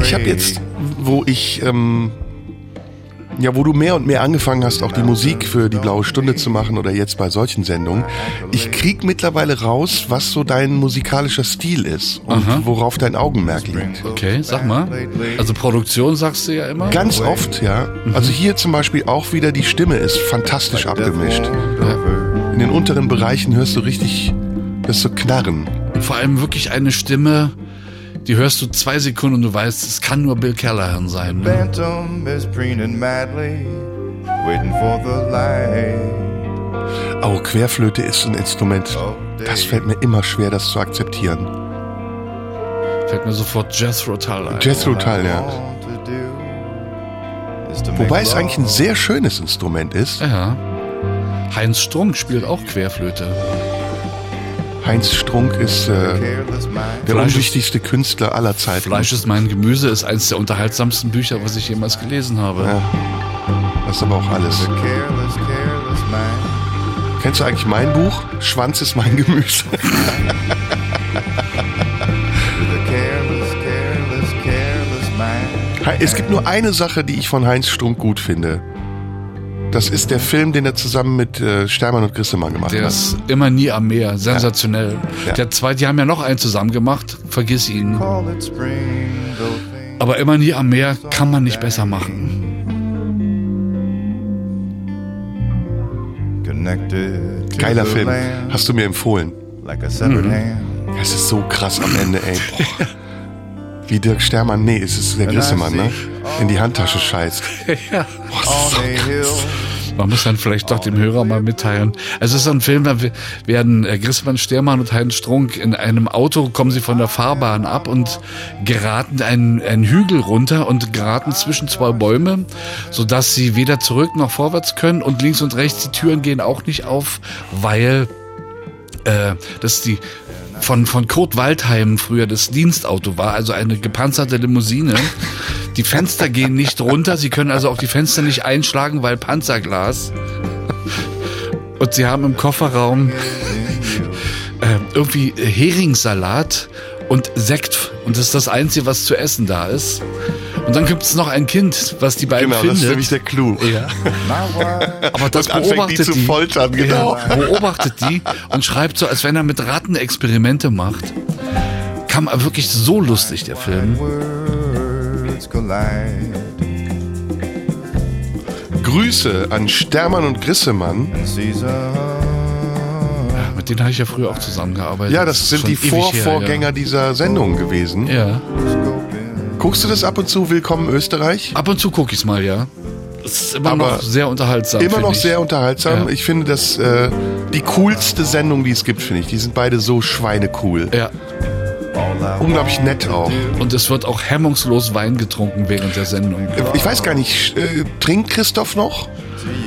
Ich habe jetzt, wo ich, ähm, ja, wo du mehr und mehr angefangen hast, auch die Musik für die blaue Stunde zu machen oder jetzt bei solchen Sendungen, ich krieg mittlerweile raus, was so dein musikalischer Stil ist und Aha. worauf dein Augenmerk liegt. Okay, sag mal. Also Produktion sagst du ja immer. Ganz oft, ja. Also hier zum Beispiel auch wieder die Stimme ist fantastisch abgemischt. In den unteren Bereichen hörst du richtig das so knarren. Vor allem wirklich eine Stimme, die hörst du zwei Sekunden und du weißt, es kann nur Bill Callahan sein. Ne? Phantom is preening madly, waiting for the light. Oh, Querflöte ist ein Instrument. Das fällt mir immer schwer, das zu akzeptieren. Fällt mir sofort Jethro Tull ein. Jethro Tull, ja. Wobei es eigentlich ein sehr schönes Instrument ist. Ja. Heinz Strunk spielt auch Querflöte. Heinz Strunk ist äh, der unwichtigste Künstler aller Zeiten. Fleisch ist mein Gemüse ist eines der unterhaltsamsten Bücher, was ich jemals gelesen habe. Ja. Das ist aber auch alles. Kennst du eigentlich mein Buch? Schwanz ist mein Gemüse. Es gibt nur eine Sache, die ich von Heinz Strunk gut finde. Das ist der Film, den er zusammen mit äh, Stermann und Grissemann gemacht Der hat. ist immer nie am Meer, sensationell. Ja. Der zweite, die haben ja noch einen zusammen gemacht, vergiss ihn. Aber immer nie am Meer kann man nicht besser machen. Geiler Film. Hast du mir empfohlen. Mhm. Es ist so krass am Ende, ey. Boah. Wie Dirk Stermann, nee, es ist der Grissemann, ne? In die Handtasche scheißt. ja. Boah, so krass. Man muss dann vielleicht doch dem Hörer mal mitteilen. Es ist so ein Film, da werden äh, Grissmann Stermann und Heinz Strunk in einem Auto, kommen sie von der Fahrbahn ab und geraten einen, einen Hügel runter und geraten zwischen zwei Bäume, sodass sie weder zurück noch vorwärts können und links und rechts die Türen gehen auch nicht auf, weil äh, das die von, von Kurt Waldheim früher das Dienstauto war, also eine gepanzerte Limousine. Die Fenster gehen nicht runter, sie können also auch die Fenster nicht einschlagen, weil Panzerglas. Und sie haben im Kofferraum äh, irgendwie Heringssalat und Sekt. Und das ist das Einzige, was zu essen da ist. Und dann gibt es noch ein Kind, was die beiden Genau, findet. das ist nämlich der Clou. Ja. Aber das Und anfängt, die beobachtet zu die. foltern, genau. Ja, beobachtet die und schreibt so, als wenn er mit Ratten Experimente macht. Kam wirklich so lustig, der Film. Grüße an Stermann und Grissemann. Mit denen habe ich ja früher auch zusammengearbeitet. Ja, das sind Schon die Vorvorgänger dieser Sendung gewesen. Ja. Guckst du das ab und zu, Willkommen Österreich? Ab und zu gucke ich es mal, ja. Es ist immer Aber noch sehr unterhaltsam. Immer noch ich. sehr unterhaltsam. Ja. Ich finde das äh, die coolste Sendung, die es gibt, finde ich. Die sind beide so schweinecool. Ja. Unglaublich nett auch. Und es wird auch hemmungslos Wein getrunken während der Sendung. Ich weiß gar nicht, äh, trinkt Christoph noch?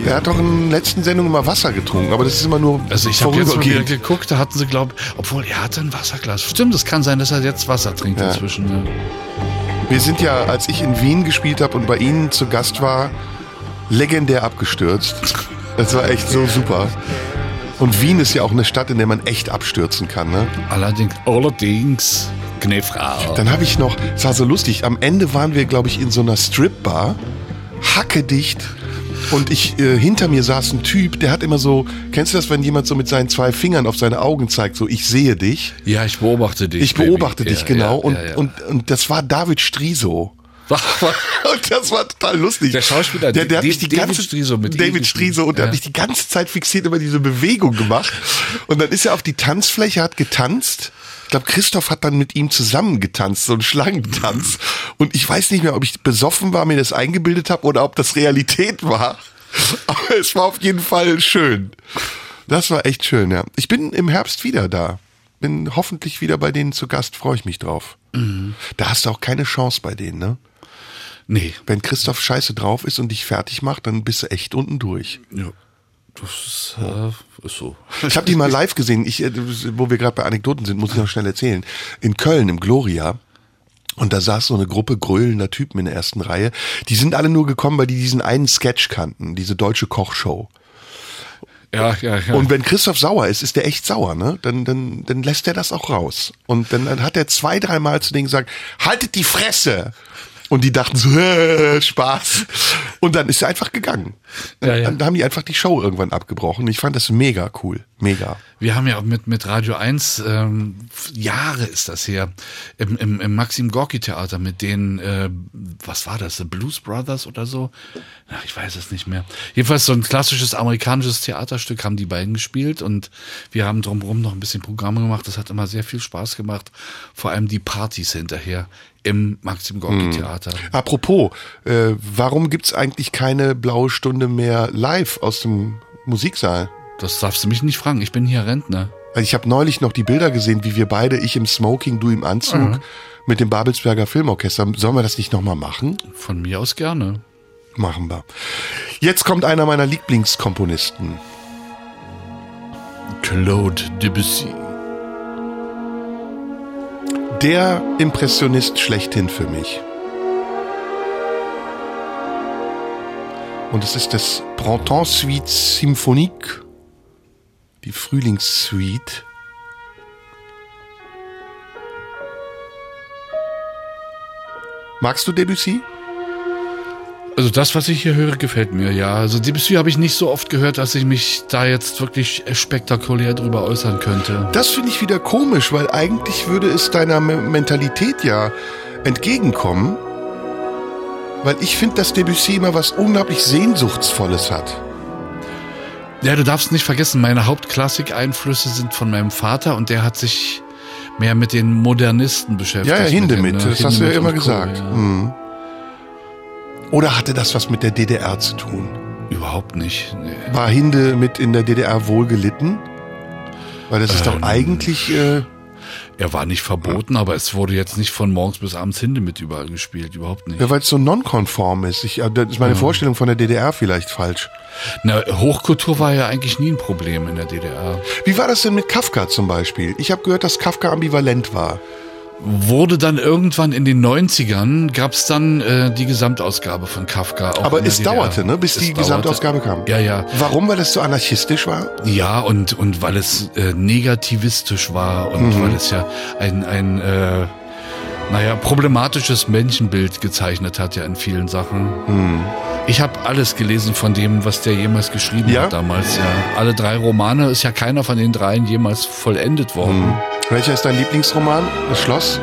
Er hat doch in den letzten Sendungen immer Wasser getrunken, aber das ist immer nur Also ich habe jetzt mal wieder geguckt, da hatten sie, glaube obwohl er hatte ein Wasserglas. Stimmt, es kann sein, dass er jetzt Wasser trinkt Ja. inzwischen. Ja. Wir sind ja, als ich in Wien gespielt habe und bei Ihnen zu Gast war, legendär abgestürzt. Das war echt so super. Und Wien ist ja auch eine Stadt, in der man echt abstürzen kann. Ne? Allerdings, allerdings, Gnefrau. Dann habe ich noch, es war so lustig, am Ende waren wir, glaube ich, in so einer Stripbar, hackedicht. Und ich, äh, hinter mir saß ein Typ, der hat immer so, kennst du das, wenn jemand so mit seinen zwei Fingern auf seine Augen zeigt, so ich sehe dich. Ja, ich beobachte dich. Ich beobachte Baby. dich, Ja, genau. ja, und, ja. Und, und das war David Striso. Und das war total lustig. Der Schauspieler, der, der hat mich die David ganze, Striso mit David. Striso und der Ja. hat mich die ganze Zeit fixiert über diese Bewegung gemacht. Und dann ist er auf die Tanzfläche, hat getanzt. Ich glaube, Christoph hat dann mit ihm zusammen getanzt, so einen Schlangentanz. Und ich weiß nicht mehr, ob ich besoffen war, mir das eingebildet habe oder ob das Realität war. Aber es war auf jeden Fall schön. Das war echt schön, ja. Ich bin im Herbst wieder da. Bin hoffentlich wieder bei denen zu Gast, freue ich mich drauf. Da hast du auch keine Chance bei denen, ne? Nee. Wenn Christoph scheiße drauf ist und dich fertig macht, dann bist du echt unten durch. Ja. Das ist, äh, ist so. Ich habe die mal live gesehen, ich, äh, wo wir gerade bei Anekdoten sind, muss ich noch schnell erzählen. In Köln, im Gloria. Und da saß so eine Gruppe grölender Typen in der ersten Reihe. Die sind alle nur gekommen, weil die diesen einen Sketch kannten, diese deutsche Kochshow. Ja, ja, ja. Und wenn Christoph sauer ist, ist der echt sauer, ne? Dann, dann, dann lässt er das auch raus. Und dann hat er zwei, dreimal zu denen gesagt, haltet die Fresse! Und die dachten so, äh, Spaß. Und dann ist er einfach gegangen. Ja, ja. Dann haben die einfach die Show irgendwann abgebrochen. Ich fand das mega cool. Mega. Wir haben ja mit, mit Radio 1, ähm, Jahre ist das her, im, im, im Maxim Gorki Theater mit den, äh, was war das, The Blues Brothers oder so? Ach, ich weiß es nicht mehr. Jedenfalls so ein klassisches amerikanisches Theaterstück haben die beiden gespielt und wir haben drumherum noch ein bisschen Programme gemacht. Das hat immer sehr viel Spaß gemacht. Vor allem die Partys hinterher im Maxim Gorki Hm. Theater. Apropos, äh, warum gibt's eigentlich keine blaue Stunde mehr live aus dem Musiksaal? Das darfst du mich nicht fragen. Ich bin hier Rentner. Also ich habe neulich noch die Bilder gesehen, wie wir beide, ich im Smoking, du im Anzug, Mhm. mit dem Babelsberger Filmorchester. Sollen wir das nicht nochmal machen? Von mir aus gerne. Machen wir. Jetzt kommt einer meiner Lieblingskomponisten. Claude Debussy. Der Impressionist schlechthin für mich. Und es ist das Printemps Suite Symphonique, die Frühlingssuite. Magst du Debussy? Also das, was ich hier höre, gefällt mir, ja. Also Debussy habe ich nicht so oft gehört, dass ich mich da jetzt wirklich spektakulär drüber äußern könnte. Das finde ich wieder komisch, weil eigentlich würde es deiner Me- Mentalität ja entgegenkommen. Weil ich finde, dass Debussy immer was unglaublich Sehnsuchtsvolles hat. Ja, du darfst nicht vergessen, meine Hauptklassik-Einflüsse sind von meinem Vater und der hat sich mehr mit den Modernisten beschäftigt. Ja, ja, Hindemith, ne, das hast du ja Hindemith immer Co., gesagt. ja. Hm. Oder hatte das was mit der DDR zu tun? Überhaupt nicht. Nee. War Hinde mit in der DDR wohl gelitten? Weil das ist doch Ähm, eigentlich, äh, Er war nicht verboten, aber es wurde jetzt nicht von morgens bis abends Hindemith überall gespielt, überhaupt nicht. ja, weil es so nonkonform ist. Ich, äh, das ist meine Ja. Vorstellung von der DDR vielleicht falsch. Na, Hochkultur war ja eigentlich nie ein Problem in der DDR. Wie war das denn mit Kafka zum Beispiel? Ich habe gehört, dass Kafka ambivalent war. Wurde dann irgendwann in den 90ern, gab's dann äh, die Gesamtausgabe von Kafka. Aber es dauerte, ne, bis Es die dauerte. Gesamtausgabe kam. Ja, ja. Warum? Weil es so anarchistisch war? Ja, und, und weil es äh, negativistisch war und Mhm. weil es ja ein, ein äh, naja, problematisches Menschenbild gezeichnet hat ja in vielen Sachen. Mhm. Ich habe alles gelesen von dem, was der jemals geschrieben Ja? hat damals. Ja, alle drei Romane ist ja keiner von den dreien jemals vollendet worden. Mhm. Welcher ist dein Lieblingsroman? Das Schloss?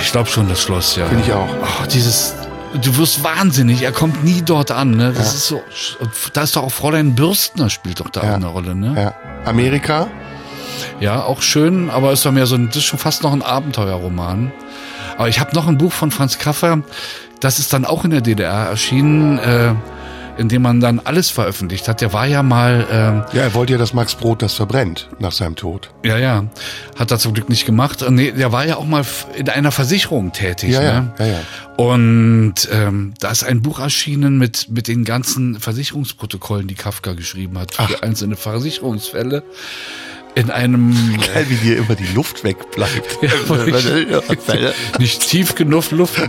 Ich glaube schon das Schloss, ja. Finde ich auch. Ach, dieses, du wirst wahnsinnig. Er kommt nie dort an. Ne? Das Ja. ist so. Da ist doch auch Fräulein Bürstner spielt doch da Ja. eine Rolle. Ne? Ja. Amerika? Ja, auch schön, aber ist doch mehr so ein, das ist schon fast noch ein Abenteuerroman. Aber ich habe noch ein Buch von Franz Kaffer, das ist dann auch in der DDR erschienen, äh, in dem man dann alles veröffentlicht hat. Der war ja mal, Ja, er wollte ja, dass Max Brot das verbrennt nach seinem Tod. ja, ja, hat er zum Glück nicht gemacht. Nee, der war ja auch mal in einer Versicherung tätig. Ja, ja, ne? ja, ja. Und ähm, da ist ein Buch erschienen mit, mit den ganzen Versicherungsprotokollen, die Kafka geschrieben hat für einzelne Versicherungsfälle. In einem Geil, wie dir immer die Luft wegbleibt. Ja, nicht tief genug Luft.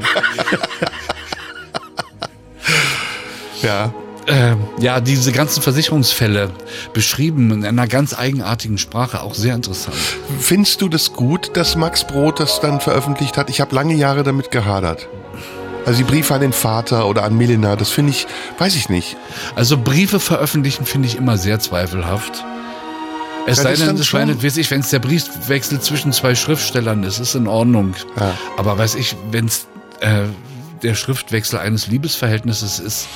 ja. Ähm, ja, diese ganzen Versicherungsfälle beschrieben in einer ganz eigenartigen Sprache, auch sehr interessant. Findest du das gut, dass Max Brot das dann veröffentlicht hat? Ich habe lange Jahre damit gehadert. Also die Briefe an den Vater oder an Milena, das finde ich, weiß ich nicht. Also Briefe veröffentlichen finde ich immer sehr zweifelhaft. Es Ja, sei denn, es scheint, weiß ich, wenn es der Briefwechsel zwischen zwei Schriftstellern ist, ist in Ordnung. Ja. Aber weiß ich, wenn es äh, der Schriftwechsel eines Liebesverhältnisses ist,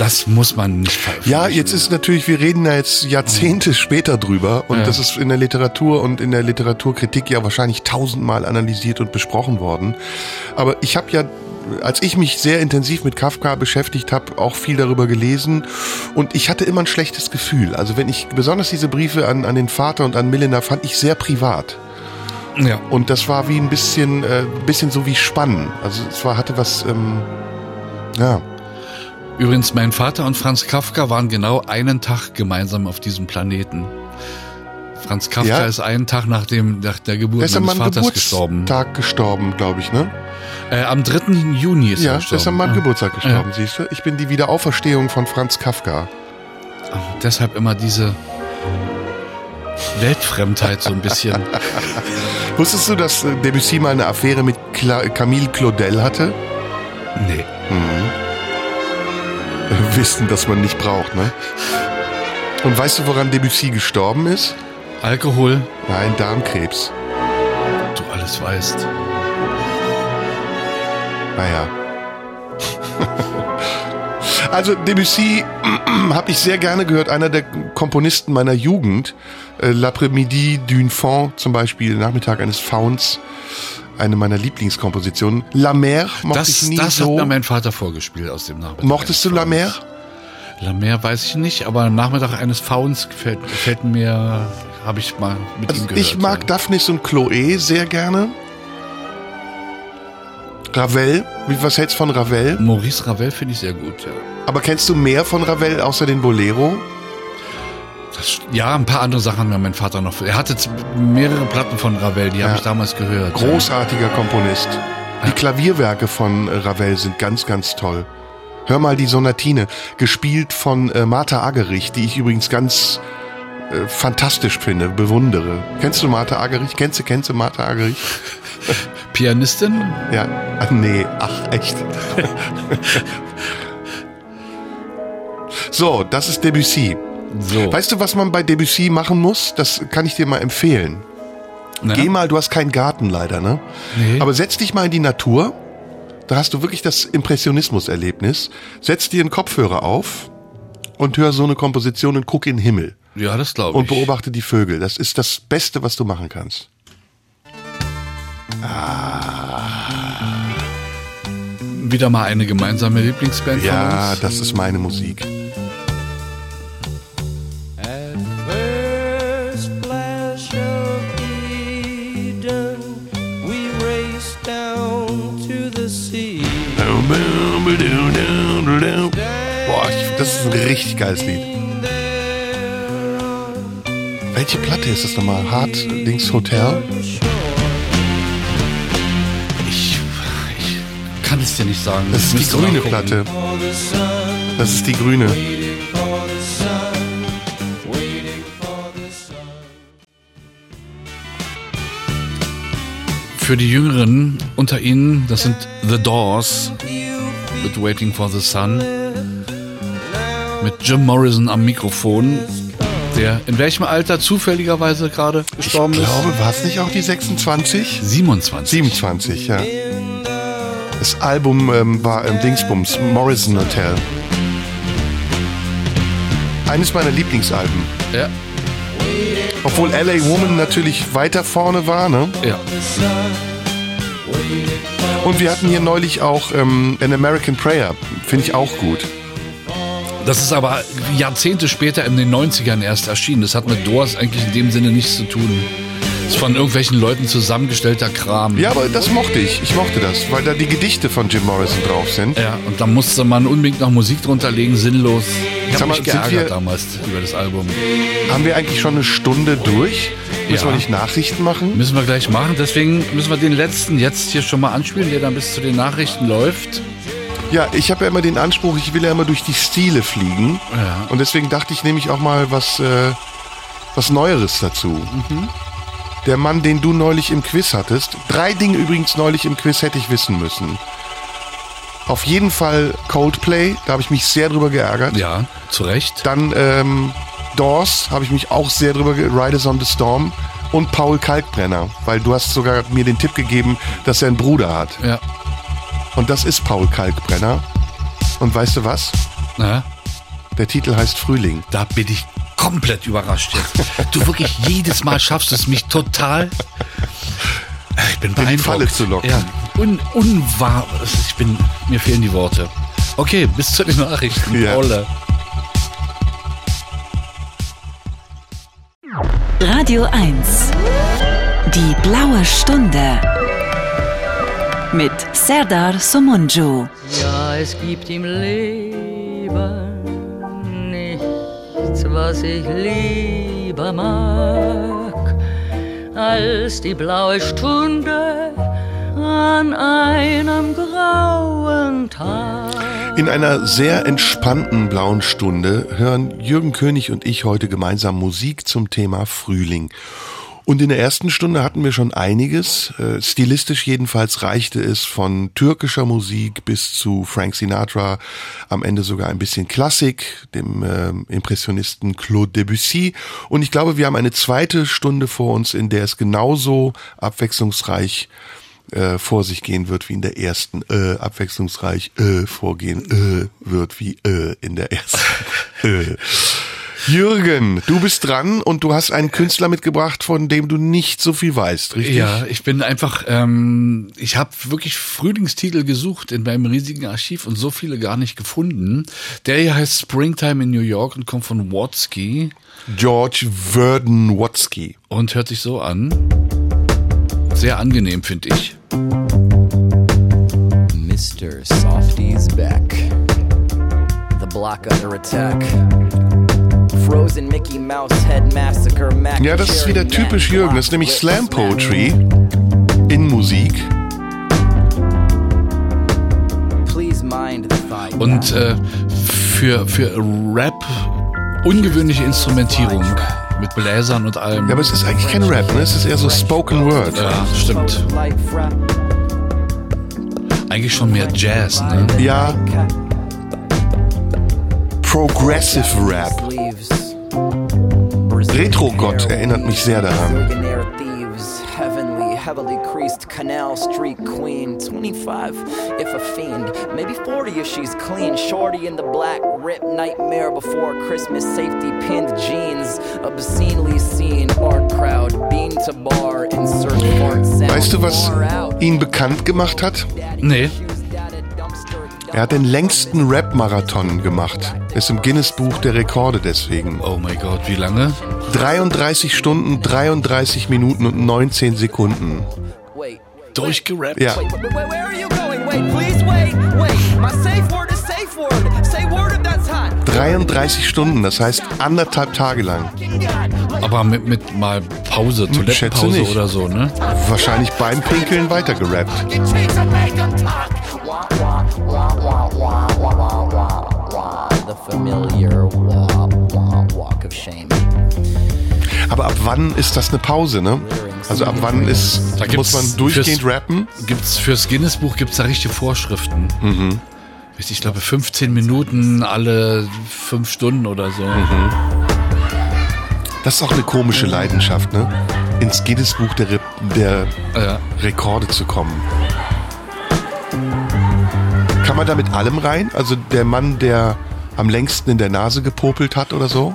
das muss man nicht veröffentlichen. Ja, jetzt ist natürlich, wir reden da jetzt Jahrzehnte später drüber und Ja. das ist in der Literatur und in der Literaturkritik ja wahrscheinlich tausendmal analysiert und besprochen worden. Aber ich habe ja, als ich mich sehr intensiv mit Kafka beschäftigt habe, auch viel darüber gelesen und ich hatte immer ein schlechtes Gefühl. Also wenn ich, besonders diese Briefe an, an den Vater und an Milena fand ich sehr privat. Ja. Und das war wie ein bisschen, äh, bisschen so wie Spannen. Also es war, hatte was, ähm, ja. Übrigens, mein Vater und Franz Kafka waren genau einen Tag gemeinsam auf diesem Planeten. Franz Kafka Ja? ist einen Tag nach, dem, nach der Geburt ist meines Vaters gestorben. Geburtstag gestorben, glaube ich, ne? Äh, am 3. Juni ist Ja, er gestorben. ist an meinem Ah. Geburtstag gestorben, siehst du? Ich bin die Wiederauferstehung von Franz Kafka. Ah, deshalb immer diese Weltfremdheit so ein bisschen. Wusstest du, dass äh, Debussy mal eine Affäre mit Cla Camille Claudel hatte? Nee. Mhm. Wissen, das man nicht braucht, ne? Und weißt du, woran Debussy gestorben ist? Alkohol, Nein, Darmkrebs. du alles weißt. Naja. Also Debussy habe ich sehr gerne gehört, einer der Komponisten meiner Jugend. Äh, L'après-midi d'une faune zum Beispiel, Nachmittag eines Fauns, eine meiner Lieblingskompositionen. La Mer mochte Das, ich nie das so. hat mir mein Vater vorgespielt aus dem Nachmittag. Mochtest du La Mer? La Mer weiß ich nicht, aber Nachmittag eines Fauns gefällt, gefällt mir habe ich mal mit Also ihm gehört. ich mag Daphnis und Chloe sehr gerne. Ravel, was hältst du von Ravel? Maurice Ravel finde ich sehr gut, ja. Aber kennst du mehr von Ravel außer den Bolero? Ja, ein paar andere Sachen hat mein Vater noch. Er hatte mehrere Platten von Ravel, die habe Ja. ich damals gehört. Großartiger Komponist. Die Klavierwerke von äh, Ravel sind ganz, ganz toll. Hör mal die Sonatine, gespielt von äh, Martha Agerich, die ich übrigens ganz äh, fantastisch finde, bewundere. Kennst du Martha Agerich? Kennst du, kennst du Martha Agerich? Pianistin? Ja. Ach nee, ach echt. so, das ist Debussy. So. Weißt du, was man bei Debussy machen muss? Das kann ich dir mal empfehlen. Na? Geh mal, du hast keinen Garten leider, ne? Nee. Aber setz dich mal in die Natur. Da hast du wirklich das Impressionismus-Erlebnis. Setz dir einen Kopfhörer auf und hör so eine Komposition und guck in den Himmel. Ja, das glaube Und ich. beobachte die Vögel. Das ist das Beste, was du machen kannst. Wieder mal eine gemeinsame Lieblingsband Ja, von uns. das ist meine Musik. Raced down to the sea. Boah, ich, das ist ein richtig geiles Lied. Welche Platte ist das nochmal? Hard Dings Hotel? Ich, ich kann es dir nicht sagen. Das ist die grüne nachgucken. Platte. Das ist die grüne. Für die Jüngeren unter Ihnen, das sind The Doors mit Waiting for the Sun. Mit Jim Morrison am Mikrofon, der in welchem Alter zufälligerweise gerade Ich gestorben glaube, war es nicht auch die 26? ist? 27. 27, ja. Das Album ähm, war im Dingsbums, Morrison Hotel. Eines meiner Lieblingsalben. Ja, Obwohl LA Woman natürlich weiter vorne war, ne? ja. Und wir hatten hier neulich auch ähm, An American Prayer. Finde ich auch gut. Das ist aber Jahrzehnte später in den 90ern erst erschienen. Das hat mit Doors eigentlich in dem Sinne nichts zu tun. Ist von irgendwelchen Leuten zusammengestellter Kram. Ja, aber das mochte ich. Ich mochte das, weil da die Gedichte von Jim Morrison drauf sind. Ja, und da musste man unbedingt noch Musik drunter legen, sinnlos. Ich habe mich geärgert wir- damals über das Album. Haben wir eigentlich schon eine Stunde durch? Müssen Ja. wir nicht Nachrichten machen? Müssen wir gleich machen. Deswegen müssen wir den letzten jetzt hier schon mal anspielen, der dann bis zu den Nachrichten läuft. Ja, ich habe ja immer den Anspruch, ich will ja immer durch die Stile fliegen. Ja. Und deswegen dachte ich, nehme ich auch mal was, äh, was Neueres dazu. Der Mann, den du neulich im Quiz hattest. Drei Dinge übrigens neulich im Quiz hätte ich wissen müssen. Auf jeden Fall Coldplay, da habe ich mich sehr drüber geärgert. Ja, zu Recht. Dann ähm, Doors, habe ich mich auch sehr drüber ge Riders on the Storm. Und Paul Kalkbrenner, weil du hast sogar mir den Tipp gegeben, dass er einen Bruder hat. Ja. Und das ist Paul Kalkbrenner. Und weißt du was? Na, Der Titel heißt Frühling. da bin ich komplett überrascht jetzt. Du wirklich jedes Mal schaffst es mich total. Ich bin beeindruckt. Falle zu locken. Ja, un, unwahr. Ich bin, mir fehlen die Worte. Okay, bis zu den Nachrichten. Ja. Ole. Radio 1. Die blaue Stunde. Mit Serdar Somunju. Ja, es gibt im Leben was ich lieber mag, als die blaue Stunde an einem grauen Tag. In einer sehr entspannten blauen Stunde hören Jürgen König und ich heute gemeinsam Musik zum Thema Frühling. Und in der ersten Stunde hatten wir schon einiges. Äh, stilistisch jedenfalls reichte es von türkischer Musik bis zu Frank Sinatra, am Ende sogar ein bisschen Klassik, dem äh, Impressionisten Claude Debussy. Und ich glaube, wir haben eine zweite Stunde vor uns, in der es genauso abwechslungsreich äh, vor sich gehen wird wie in der ersten, äh, abwechslungsreich äh, vorgehen äh, wird wie äh, in der ersten. äh. Jürgen, du bist dran und du hast einen Künstler mitgebracht, von dem du nicht so viel weißt, richtig? Ja, ich bin einfach, ähm, ich habe wirklich Frühlingstitel gesucht in meinem riesigen Archiv und so viele gar nicht gefunden. Der hier heißt Springtime in New York und kommt von Watsky. George Verden Watsky. Und hört sich so an. Sehr angenehm, finde ich. Mr. Softy's back. The block under attack. Ja, das ist wieder typisch Jürgen. Das ist nämlich Slam Poetry in Musik. Please mind the thigh. Und äh, für, für Rap ungewöhnliche Instrumentierung mit Bläsern und allem. Ja, aber es ist eigentlich kein Rap, ne? Es ist eher so Spoken Word. Ja, stimmt. Eigentlich schon mehr Jazz, ne? Ja. Progressive Rap. Retro-Gott erinnert mich sehr daran. Heavily creased Canal Street Queen. 25 if a fiend, maybe 40 if she's clean. Shorty in the black rip nightmare before Christmas, safety pinned jeans. Obscenely seen art crowd, bean to bar, insert fart sound. Weißt du, was ihn bekannt gemacht hat? Nee. Er hat den längsten Rap-Marathon gemacht. Ist im Guinness-Buch der Rekorde deswegen. Oh mein Gott, wie lange? 33 Stunden, 33 Minuten und 19 Sekunden. Durchgerappt. Ja. Wait, wait, wait, where are you going? Wait, please wait, wait. My safe word is safe word. Say word if that's hot. 33 Stunden, das heißt anderthalb Tage lang. Aber mit, mit mal Pause, Schätze Toilettenpause oder so, ne? Wahrscheinlich beim Pinkeln weitergerappt. Aber ab wann ist das eine Pause, ne? Also ab wann ist, Da muss man durchgehend fürs- rappen? Gibt's fürs Guinness-Buch gibt's da richtige Vorschriften. Mhm. Ich glaube 15 Minuten alle fünf Stunden oder so. Mhm. Das ist auch eine komische Leidenschaft, ne? Ins Guinness-Buch der, Re der Rekorde zu kommen. Man da mit allem rein? Also der Mann, der am längsten in der Nase gepopelt hat oder so?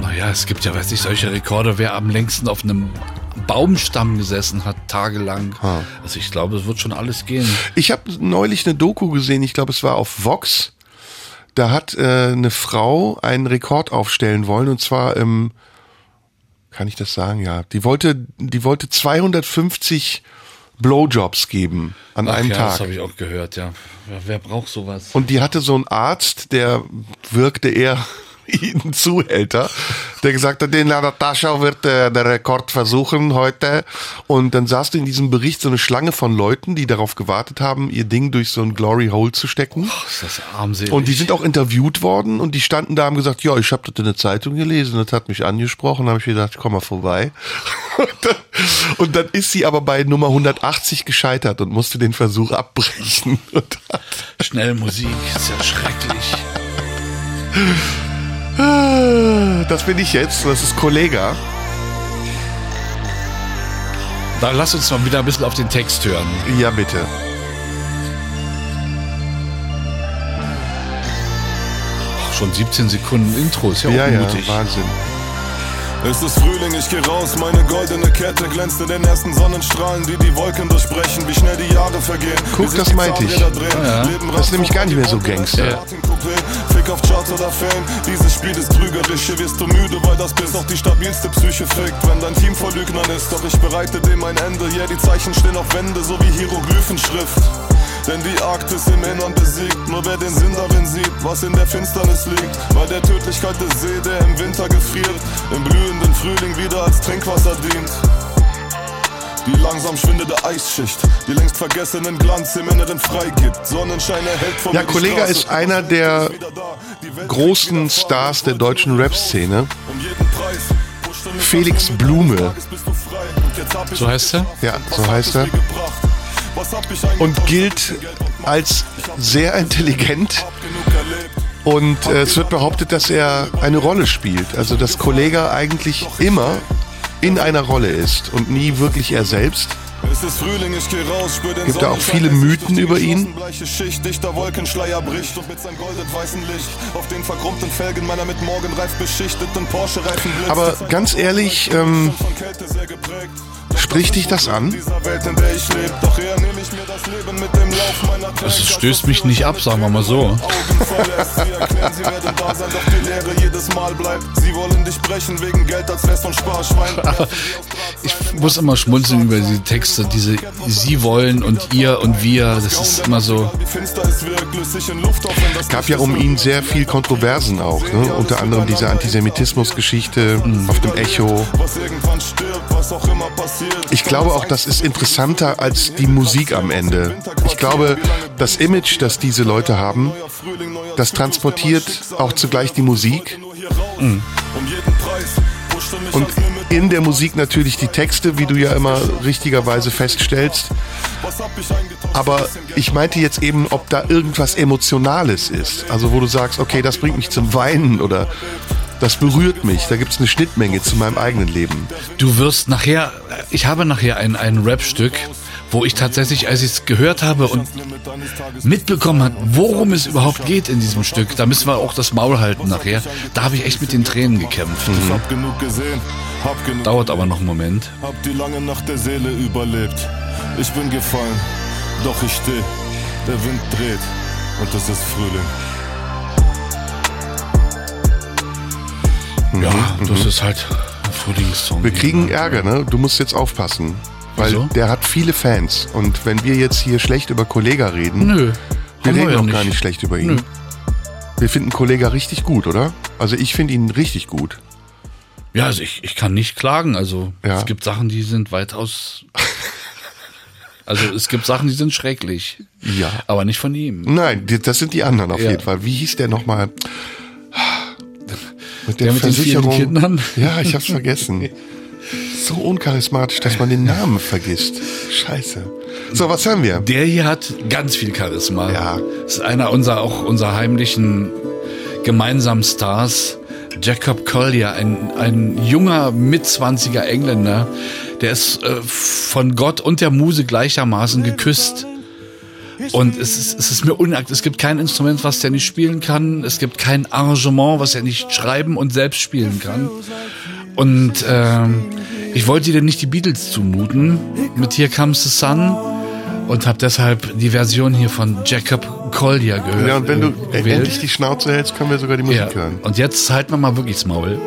Naja, es gibt ja, weiß ich, solche Rekorde, wer am längsten auf einem Baumstamm gesessen hat, tagelang. Also ich glaube, es wird schon alles gehen. Ich habe neulich eine Doku gesehen, ich glaube, es war auf Vox. Da hat äh, eine Frau einen Rekord aufstellen wollen und zwar im, kann ich das sagen, ja, die wollte, die wollte 250 Blowjobs geben an Ach einem ja, Tag. Das habe ich auch gehört, ja. ja. Wer braucht sowas? Und die hatte so einen Arzt, der wirkte eher ein Zuhälter, der gesagt hat, den Natascha wird äh, der Rekord versuchen heute. Und dann saß in diesem Bericht so eine Schlange von Leuten, die darauf gewartet haben, ihr Ding durch so ein Glory Hole zu stecken. Ach, ist das armselig. Und die sind auch interviewt worden und die standen da und haben gesagt, ja, ich habe das in der Zeitung gelesen, das hat mich angesprochen, habe ich gedacht, komm mal vorbei. Und dann, und dann ist sie aber bei Nummer 180 gescheitert und musste den Versuch abbrechen. Schnell Musik, ist ja schrecklich. Das bin ich jetzt, das ist Kollega. Da lass uns mal wieder ein bisschen auf den Text hören. Ja, bitte. Ach, schon 17 Sekunden Intro, ist ja, Ja, auch ja, mutig. Wahnsinn. Es ist Frühling, ich geh raus, meine goldene Kette glänzt in den ersten Sonnenstrahlen, die die Wolken durchbrechen, wie schnell die Jahre vergehen. Guck, das meinte ich. Drehen, Ja, ja. Das ist nämlich gar nicht mehr so Gangster. Coupé, Fick auf Charts oder Fame, dieses Spiel ist trügerisch, hier wirst du müde, weil das Biss auch die stabilste Psyche fickt, wenn dein Team vor Lügnern ist, doch ich bereite dem ein Ende, yeah, die Zeichen stehen auf Wände, so wie Hieroglyphenschrift. Denn die Arktis im Innern besiegt, nur wer den Sinn darin sieht, was in der Finsternis liegt. Bei der Tödlichkeit des See, der im Winter gefriert, im blühenden Frühling wieder als Trinkwasser dient. Die langsam schwindende Eisschicht, die längst vergessenen Glanz im Inneren freigibt. Sonnenschein erhält vor Ja, Kollega Straße. ist einer der großen Stars der deutschen Rap-Szene. Felix Blume. So heißt er? Ja, so heißt er. Und gilt als sehr intelligent. Und äh, es wird behauptet, dass er eine Rolle spielt. Also, dass Kollega eigentlich immer in einer Rolle ist und nie wirklich er selbst. Es ist Frühling, ich geh raus, spür den Gibt da auch viele Mythen über ihn? Aber ganz ehrlich, ähm, spricht dich das an? Das stößt mich nicht ab, sagen wir mal so. Aber ich muss immer schmunzeln über diese Texte, diese Sie wollen und ihr und wir. Das ist immer so. Das gab ja um ihn sehr viel Kontroversen auch. Ne? Unter anderem diese Antisemitismus-Geschichte auf dem Echo. Was auch immer passiert. Ich glaube auch, das ist interessanter als die Musik am Ende. Ich glaube, das Image, das diese Leute haben, das transportiert auch zugleich die Musik. Und in der Musik natürlich die Texte, wie du ja immer richtigerweise feststellst. Aber ich meinte jetzt eben, ob da irgendwas Emotionales ist. Also wo du sagst, okay, das bringt mich zum Weinen oder das berührt mich. Da gibt es eine Schnittmenge zu meinem eigenen Leben. Du wirst nachher, ich habe nachher ein, ein Rap-Stück, wo ich tatsächlich, als ich es gehört habe und mitbekommen hat, worum es überhaupt geht in diesem Stück, da müssen wir auch das Maul halten nachher. Da habe ich echt mit den Tränen gekämpft. Ich hab genug gesehen, hab genug. Dauert aber noch einen Moment. Hab die lange Nacht der Seele überlebt. Ich bin gefallen, doch ich steh. Der Wind dreht und es ist Frühling. Ja, das ist halt ein Frühlingssong. Wir kriegen Ärger, ne? Du musst jetzt aufpassen. Weil Wieso? der hat viele Fans. Und wenn wir jetzt hier schlecht über Kollega reden, Nö. wir reden ja auch gar nicht schlecht über ihn. Nö. Wir finden Kollega richtig gut, oder? Also ich finde ihn richtig gut. Ja, also ich, ich kann nicht klagen. Also Ja. es gibt Sachen, die sind weitaus. Also es gibt Sachen, die sind schrecklich. Ja. Aber nicht von ihm. Nein, das sind die anderen auf Ja. jeden Fall. Wie hieß der nochmal? Mit der, Der mit den vielen Versicherung. Kindern? Ja, ich hab's vergessen. So uncharismatisch, dass man den Namen vergisst. Scheiße. So, was haben wir? Der hier hat ganz viel Charisma. Ja. Das ist einer unserer auch unserer heimlichen gemeinsamen Stars. Jacob Collier, ein, ein junger, mitzwanziger Engländer, der ist äh, von Gott und der Muse gleichermaßen geküsst. Und es ist, es ist mir unakt. Es gibt kein Instrument, was der nicht spielen kann. Es gibt kein Arrangement, was er nicht schreiben und selbst spielen kann. Und ähm, ich wollte dir nicht die Beatles zumuten mit Here Comes the Sun und habe deshalb die Version hier von Jacob Collier gehört. Ja, und wenn du äh, endlich die Schnauze hältst, können wir sogar die Musik ja. hören. Und jetzt halten wir mal wirklich das Maul.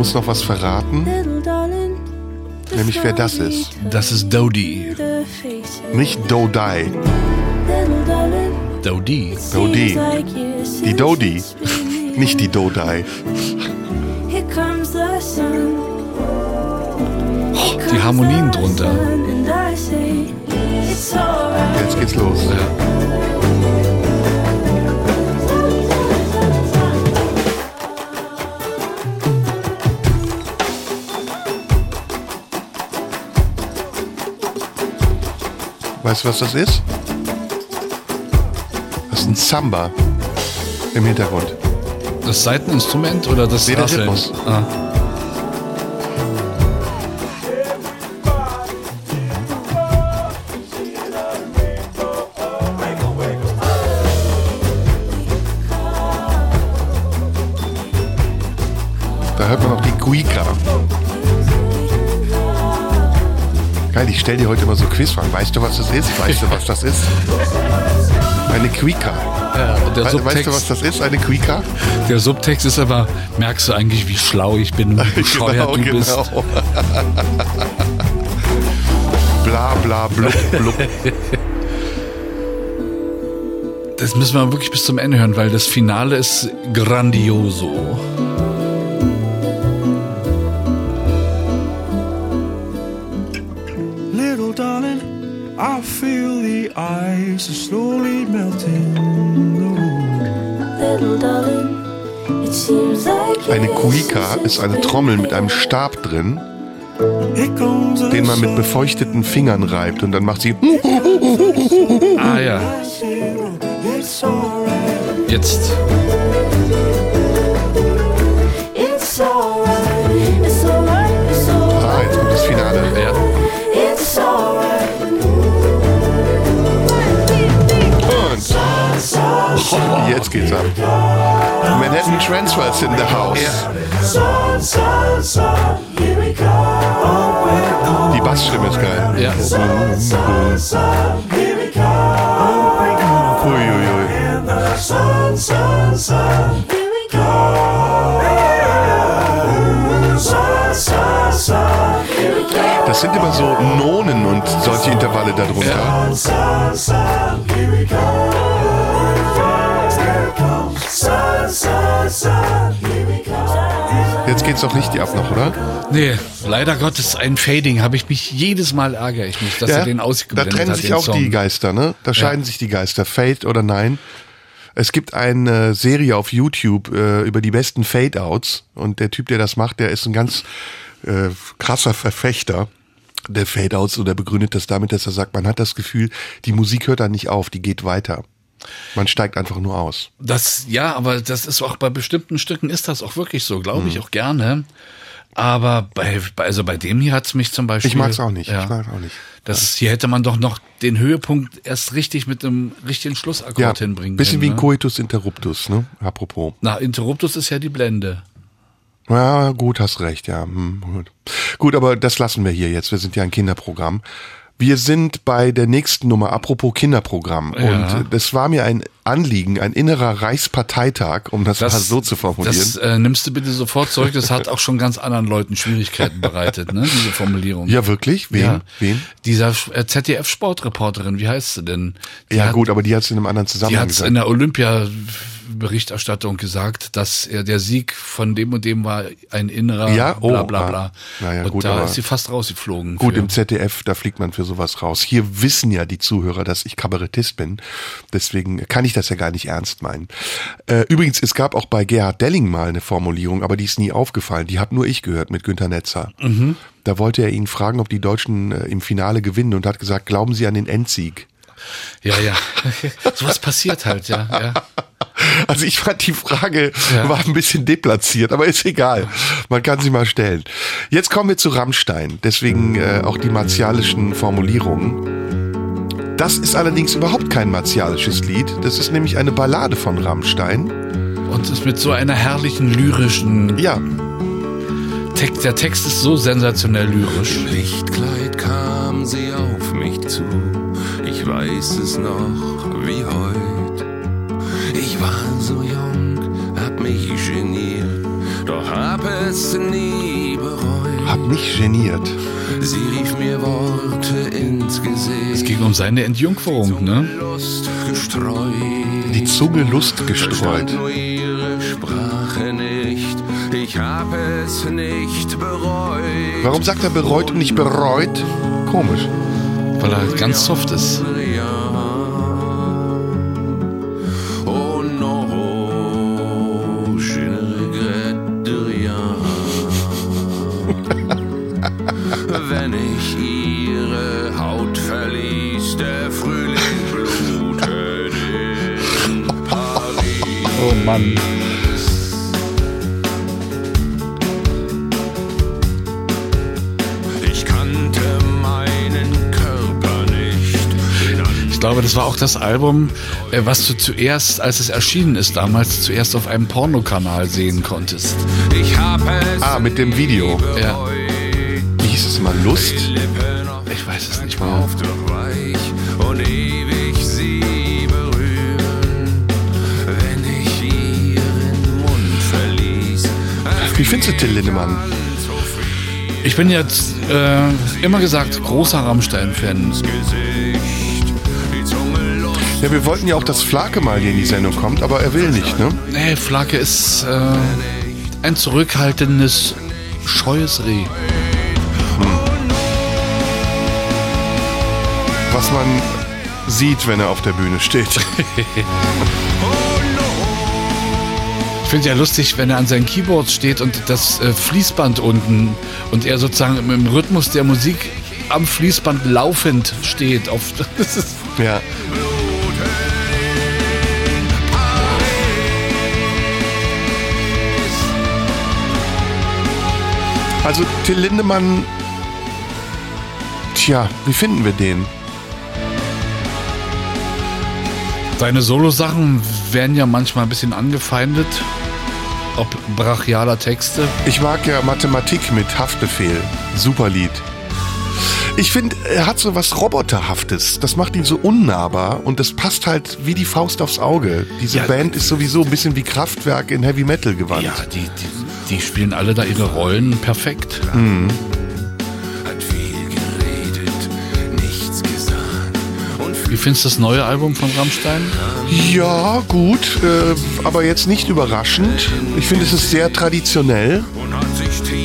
Du musst noch was verraten, nämlich wer das ist. Das ist Dodie. Nicht Dodai, Dodie. Dodie. years Die since Dodi, it's been nicht die Dodai. Here comes the sun. Die Harmonien drunter. Jetzt geht's los. Weißt du, was das ist? Das ist ein Samba im Hintergrund. Das Seiteninstrument oder das Nee, der? Rhythmus. Ah. Ich stell dir heute immer so Quizfragen. Weißt du, was das ist? Weißt du, was das ist? Eine Cuica. Ja, und We weißt du, was Subtext, das ist? Eine Cuica? der Subtext ist aber, merkst du eigentlich, wie schlau ich bin, wie bescheuert du bist. bla bla blub blub. Das müssen wir wirklich bis zum Ende hören, weil das Finale ist grandioso. Ice is slowly melting. Eine Cuica ist eine Trommel mit einem Stab drin, den man mit befeuchteten Fingern reibt und dann macht sie. Ah ja. Jetzt. Jetzt geht's ab. Manhattan Transfers in the house. Die Bassstimme ist geil. Ja. Das sind immer so Nonen und solche Intervalle darunter. Jetzt geht's doch richtig ab noch, oder? Nee, leider Gottes ein Fading. Habe ich mich jedes Mal ärgere ich mich, dass er den da ausgeblendet trennen hat. sich den auch Song. die Geister, ne? Da scheiden sich die Geister. Fade oder nein. Es gibt eine Serie auf YouTube äh, über die besten Fade-Outs und der Typ, der das macht, der ist ein ganz äh, krasser Verfechter der Fade-Outs und er begründet das damit, dass er sagt, man hat das Gefühl, die Musik hört dann nicht auf, die geht weiter. Man steigt einfach nur aus. Das, ja, aber das ist auch bei bestimmten Stücken ist das auch wirklich so, glaube Mhm. ich auch gerne. Aber bei, also bei dem hier hat's mich zum Beispiel. Ich mag's auch nicht. Ja, Ich mag's auch nicht. Das hier hätte man doch noch den Höhepunkt erst richtig mit einem richtigen Schlussakkord Ja, hinbringen bisschen können. wie ein ne? Coitus Interruptus, ne? Apropos. Na, Interruptus ist ja die Blende. Ja, gut, hast recht, ja. Hm, gut. gut, aber das lassen wir hier jetzt. Wir sind ja ein Kinderprogramm. Wir sind bei der nächsten Nummer, apropos Kinderprogramm. Ja. Und das war mir ein Anliegen, ein innerer Reichsparteitag, um das, mal so zu formulieren. Das äh, nimmst du bitte sofort zurück. Das hat auch schon ganz anderen Leuten Schwierigkeiten bereitet, ne? Diese Formulierung. ja, wirklich? Wen? Ja. Wen? Dieser äh, ZDF-Sportreporterin, wie heißt sie denn? Die Ja, hat, gut, aber die hat es in einem anderen Die Zusammenhang hat gesagt. in der Olympia-Berichterstattung gesagt, dass er der Sieg von dem und dem war ein innerer Ja? Oh, bla bla ah. bla. Naja, und gut, da ist sie fast rausgeflogen. Gut, für. im ZDF, da fliegt man für sowas raus. Hier wissen ja die Zuhörer, dass ich Kabarettist bin. Deswegen kann ich das ja gar nicht ernst meinen. Äh, übrigens, es gab auch bei Gerhard Delling mal eine Formulierung, aber die ist nie aufgefallen. Die habe nur ich gehört mit Günter Netzer. Mhm. Da wollte er ihn fragen, ob die Deutschen äh, im Finale gewinnen und hat gesagt, glauben Sie an den Endsieg? Ja, ja. Sowas passiert halt, ja. ja. Also ich fand die Frage Ja. war ein bisschen deplatziert, aber ist egal. Man kann sie mal stellen. Jetzt kommen wir zu Rammstein. Deswegen äh, auch die martialischen Formulierungen. Das ist allerdings überhaupt kein martialisches Lied. Das ist nämlich eine Ballade von Rammstein. Und ist mit so einer herrlichen lyrischen. Ja. Text, der Text ist so sensationell lyrisch. Im Lichtkleid kam sie auf mich zu. Ich weiß es noch wie heute. Ich war so jung, hab mich geniert, doch hab es nie bereut. Hab mich geniert. Sie rief mir Worte ins Gesicht. Es ging um seine Entjungferung, ne? Lust gestreut. Die Zunge Lust gestreut. Nur ihre Sprache nicht. Ich hab es nicht bereut. Warum sagt er bereut und nicht bereut? Komisch. Weil er ganz soft ist. Mann. Ich kannte meinen Körper nicht. Ich glaube, das war auch das Album, äh, was du zuerst, als es erschienen ist, damals zuerst auf einem Pornokanal sehen konntest. Ah, mit dem Video. Ja. Wie hieß es mal? Lust? Ich weiß es nicht mehr. Wie findest du Till Lindemann? Ich bin jetzt äh, immer gesagt großer Rammstein-Fan. Ja, wir wollten ja auch, dass Flake mal hier in die Sendung kommt, aber er will nicht, ne? Nee, Flake ist äh, ein zurückhaltendes, scheues Reh. Was man sieht, wenn er auf der Bühne steht. Ich finde ja lustig, wenn er an seinem Keyboard steht und das äh, Fließband unten und er sozusagen im, im Rhythmus der Musik am Fließband laufend steht. Auf, das ist Ja. Also Till Lindemann, tja, wie finden wir den? Seine Solo-Sachen werden ja manchmal ein bisschen angefeindet. Ob brachialer Texte. Ich mag ja Mathematik mit Haftbefehl. Super Lied. Ich finde, er hat so was Roboterhaftes. Das macht ihn so unnahbar und das passt halt wie die Faust aufs Auge. Diese Ja. Band ist sowieso ein bisschen wie Kraftwerk in Heavy Metal gewandt. Ja, die, die, die spielen alle da ihre Rollen perfekt. Mhm. Wie findest du das neue Album von Rammstein? Ja, gut, äh, aber jetzt nicht überraschend. Ich finde, es ist sehr traditionell.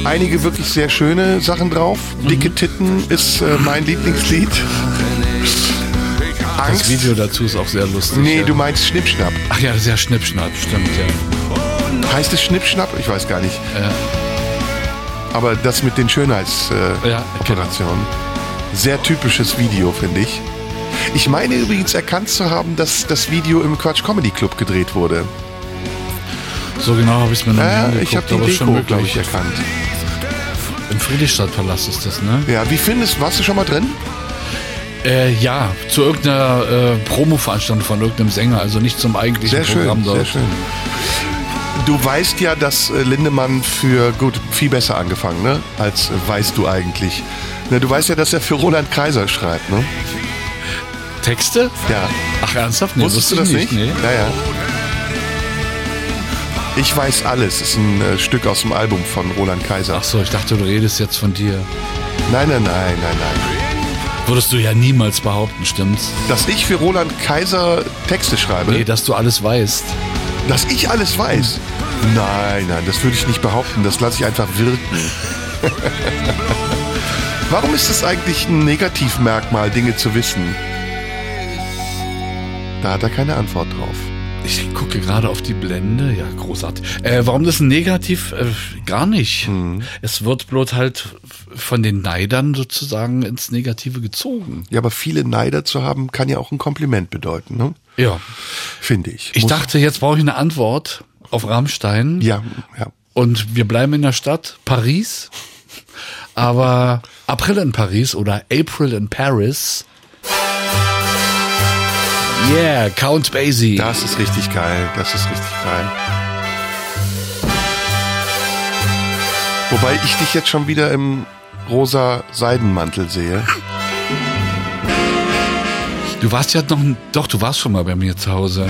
Einige wirklich sehr schöne Sachen drauf. Dicke Titten ist äh, mein Lieblingslied. Das Angst. Video dazu ist auch sehr lustig. Nee, ja. du meinst Schnippschnapp. Ach ja, sehr Schnippschnapp, stimmt, ja. Heißt es Schnippschnapp? Ich weiß gar nicht. Ja. Aber das mit den Schönheitsoperationen. Äh, Ja, Operationen. Sehr typisches Video, finde ich. Ich meine übrigens erkannt zu haben, dass das Video im Quatsch Comedy Club gedreht wurde. So genau habe ich es mir noch Ja, nie ich habe die Deko, glaube ich, erkannt. Im Friedrichstadtpalast ist das, ne? Ja, wie findest Warst du schon mal drin? Äh, ja, zu irgendeiner äh, Promo-Veranstaltung von irgendeinem Sänger, also nicht zum eigentlichen Sehr schön, Programm dort. sehr schön. Du weißt ja, dass äh, Lindemann für, gut, viel besser angefangen, ne? Als äh, weißt du eigentlich. Ne, du weißt ja, dass er für Roland Kaiser schreibt, ne? Texte? Ja. Ach, ernsthaft? Nee, Wusstest du das ich nicht? Nee. Ja, ja. Ich weiß alles. Ist ein äh, Stück aus dem Album von Roland Kaiser. Ach so, ich dachte, du redest jetzt von dir. Nein, nein, nein, nein, nein. Würdest du ja niemals behaupten, stimmt's? Dass ich für Roland Kaiser Texte schreibe? Nee, dass du alles weißt. Dass ich alles weiß? Nein, nein, das würde ich nicht behaupten. Das lasse ich einfach wirken. Warum ist es eigentlich ein Negativmerkmal, Dinge zu wissen? Da hat er keine Antwort drauf. Ich gucke gerade auf die Blende. Ja, großartig. Äh, warum das Negativ? Äh, gar nicht. Mhm. Es wird bloß halt von den Neidern sozusagen ins Negative gezogen. Ja, aber viele Neider zu haben, kann ja auch ein Kompliment bedeuten, ne? Ja. Finde ich. Ich Muss- dachte, jetzt brauche ich eine Antwort auf Rammstein. Ja, ja. Und wir bleiben in der Stadt, Paris. Aber April in Paris oder April in Paris. Yeah, Count Basie. Das ist richtig geil. Das ist richtig geil. Wobei ich dich jetzt schon wieder im rosa Seidenmantel sehe. Du warst ja noch, doch, du warst schon mal bei mir zu Hause.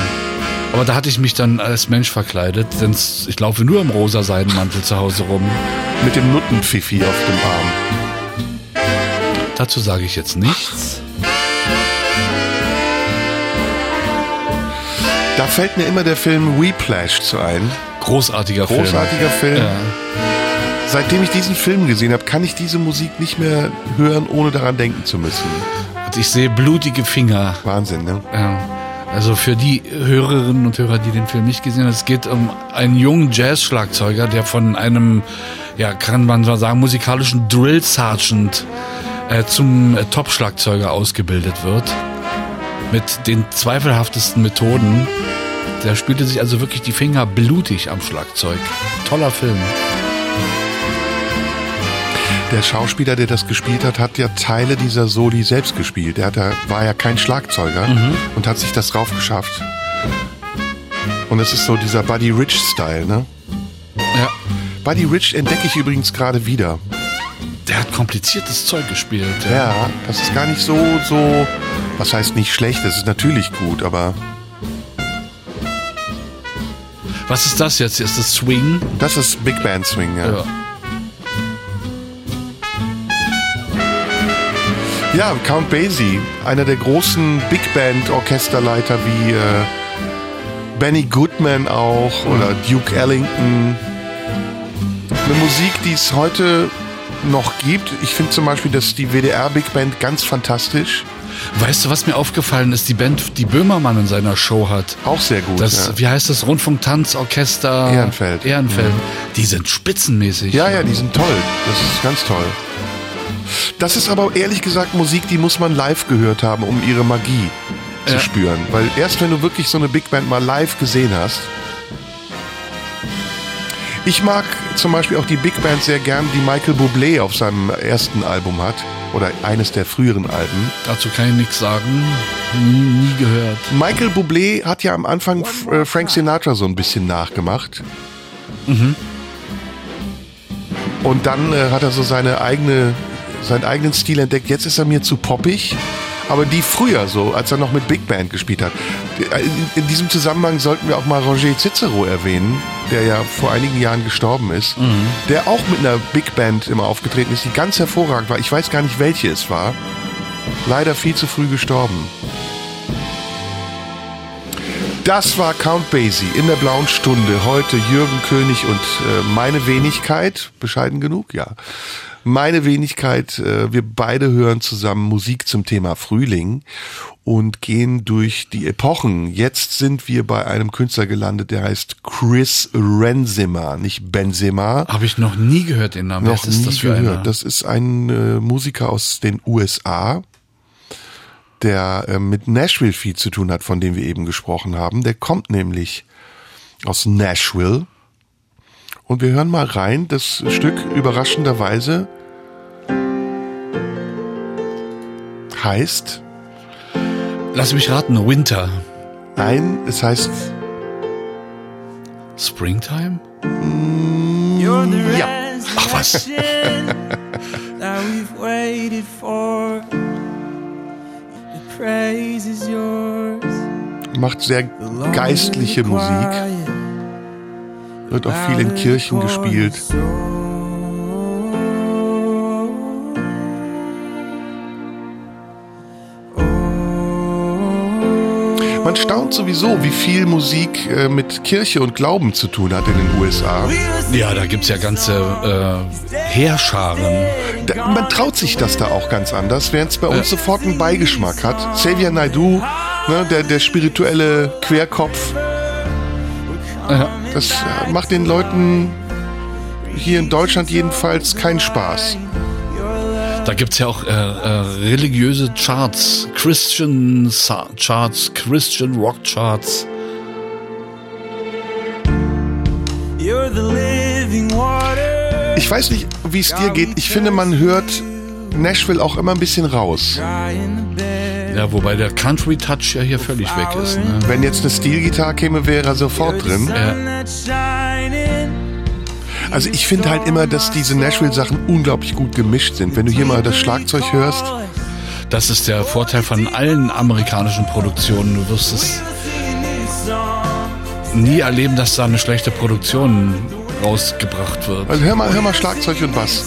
Aber da hatte ich mich dann als Mensch verkleidet, denn ich laufe nur im rosa Seidenmantel zu Hause rum. Mit dem Nuttenpfiffi auf dem Arm. Dazu sage ich jetzt nichts. Da fällt mir immer der Film Whiplash zu ein. Großartiger Film. Großartiger Film. Ja. Seitdem ich diesen Film gesehen habe, kann ich diese Musik nicht mehr hören, ohne daran denken zu müssen. Und ich sehe blutige Finger. Wahnsinn, ne? Ja. Also für die Hörerinnen und Hörer, die den Film nicht gesehen haben, es geht um einen jungen Jazz-Schlagzeuger, der von einem, ja, kann man so sagen, musikalischen Drill Sergeant äh, zum äh, Top-Schlagzeuger ausgebildet wird. Mit den zweifelhaftesten Methoden. Der spielte sich also wirklich die Finger blutig am Schlagzeug. Toller Film. Der Schauspieler, der das gespielt hat, hat ja Teile dieser Soli selbst gespielt. Er ja, war ja kein Schlagzeuger und hat sich das drauf geschafft. Und es ist so dieser Buddy Rich-Style, ne? Ja. Buddy Rich entdecke ich übrigens gerade wieder. Der hat kompliziertes Zeug gespielt. Ja, das ist gar nicht so, so, was heißt nicht schlecht, das ist natürlich gut, aber Was ist das jetzt? Ist das Swing? das ist Big Band Swing, ja. Ja. Ja, Count Basie, einer der großen Big Band Orchesterleiter wie äh, Benny Goodman auch oder Duke Ellington. Eine Musik, die es heute noch gibt. Ich finde zum Beispiel, dass die WDR Big Band ganz fantastisch. Weißt du, was mir aufgefallen ist? Die Band, die Böhmermann in seiner Show hat. Auch sehr gut. Das, ja. wie heißt das? Rundfunk-Tanzorchester Ehrenfeld. Ehrenfeld. Die sind spitzenmäßig. ja, ja, die sind toll. Das ist ganz toll. Das ist aber ehrlich gesagt Musik, die muss man live gehört haben, um ihre Magie zu Ja. spüren. Weil erst wenn du wirklich so eine Big Band mal live gesehen hast. Ich mag zum Beispiel auch die Big Band sehr gern, die Michael Bublé auf seinem ersten Album hat. Oder eines der früheren Alben. Dazu kann ich nichts sagen. Nie, nie gehört. Michael Bublé hat ja am Anfang äh, Frank Sinatra so ein bisschen nachgemacht. Mhm. Und dann äh, hat er so seine eigene, seinen eigenen Stil entdeckt. Jetzt ist er mir zu poppig. Aber die früher so, als er noch mit Big Band gespielt hat. In, diesem Zusammenhang sollten wir auch mal Roger Cicero erwähnen, der ja vor einigen Jahren gestorben ist. Der auch mit einer Big Band immer aufgetreten ist, die ganz hervorragend war. Ich weiß gar nicht, welche es war. Leider viel zu früh gestorben. Das war Count Basie in der blauen Stunde. Heute Jürgen König und äh, meine Wenigkeit. Bescheiden genug? Ja. Meine Wenigkeit. Äh, wir beide hören zusammen Musik zum Thema Frühling und gehen durch die Epochen. Jetzt sind wir bei einem Künstler gelandet, der heißt Chris Renzema, nicht Benzema. Habe ich noch nie gehört, den Namen. Noch Was ist nie das für gehört. einer? Das ist ein äh, Musiker aus den USA, der äh, mit Nashville viel zu tun hat, von dem wir eben gesprochen haben. Der kommt nämlich aus Nashville. Und wir hören mal rein, das Stück überraschenderweise heißt. Lass mich raten, Winter. Nein, es heißt. Springtime? You're the Ja. Ach was. resurrection that we've waited for. The praise is yours. Macht sehr geistliche Musik. Wird auch viel in Kirchen gespielt. Man staunt sowieso, wie viel Musik äh, mit Kirche und Glauben zu tun hat in den USA. Ja, da gibt's ja ganze äh, Heerscharen. Da, man traut sich das da auch ganz anders, während es bei uns sofort einen Beigeschmack hat. Xavier Naidoo, ne, der, der spirituelle Querkopf, das äh, macht den Leuten hier in Deutschland jedenfalls keinen Spaß. Da gibt's ja auch äh, äh, religiöse Charts, Christian Sa Charts, Christian Rock Charts. You're the living water. Ich weiß nicht, wie es dir geht. Ich finde, man hört Nashville auch immer ein bisschen raus. Ja, wobei der Country Touch ja hier völlig weg ist. Ne? Wenn jetzt eine Steelgitarre käme, wäre er sofort drin. Shining. Also ich finde halt immer, dass diese Nashville-Sachen unglaublich gut gemischt sind. Wenn du hier mal das Schlagzeug hörst, Das ist der Vorteil von allen amerikanischen Produktionen. Du wirst es nie erleben, dass da eine schlechte Produktion rausgebracht wird. also hör mal, hör mal Schlagzeug und Bass.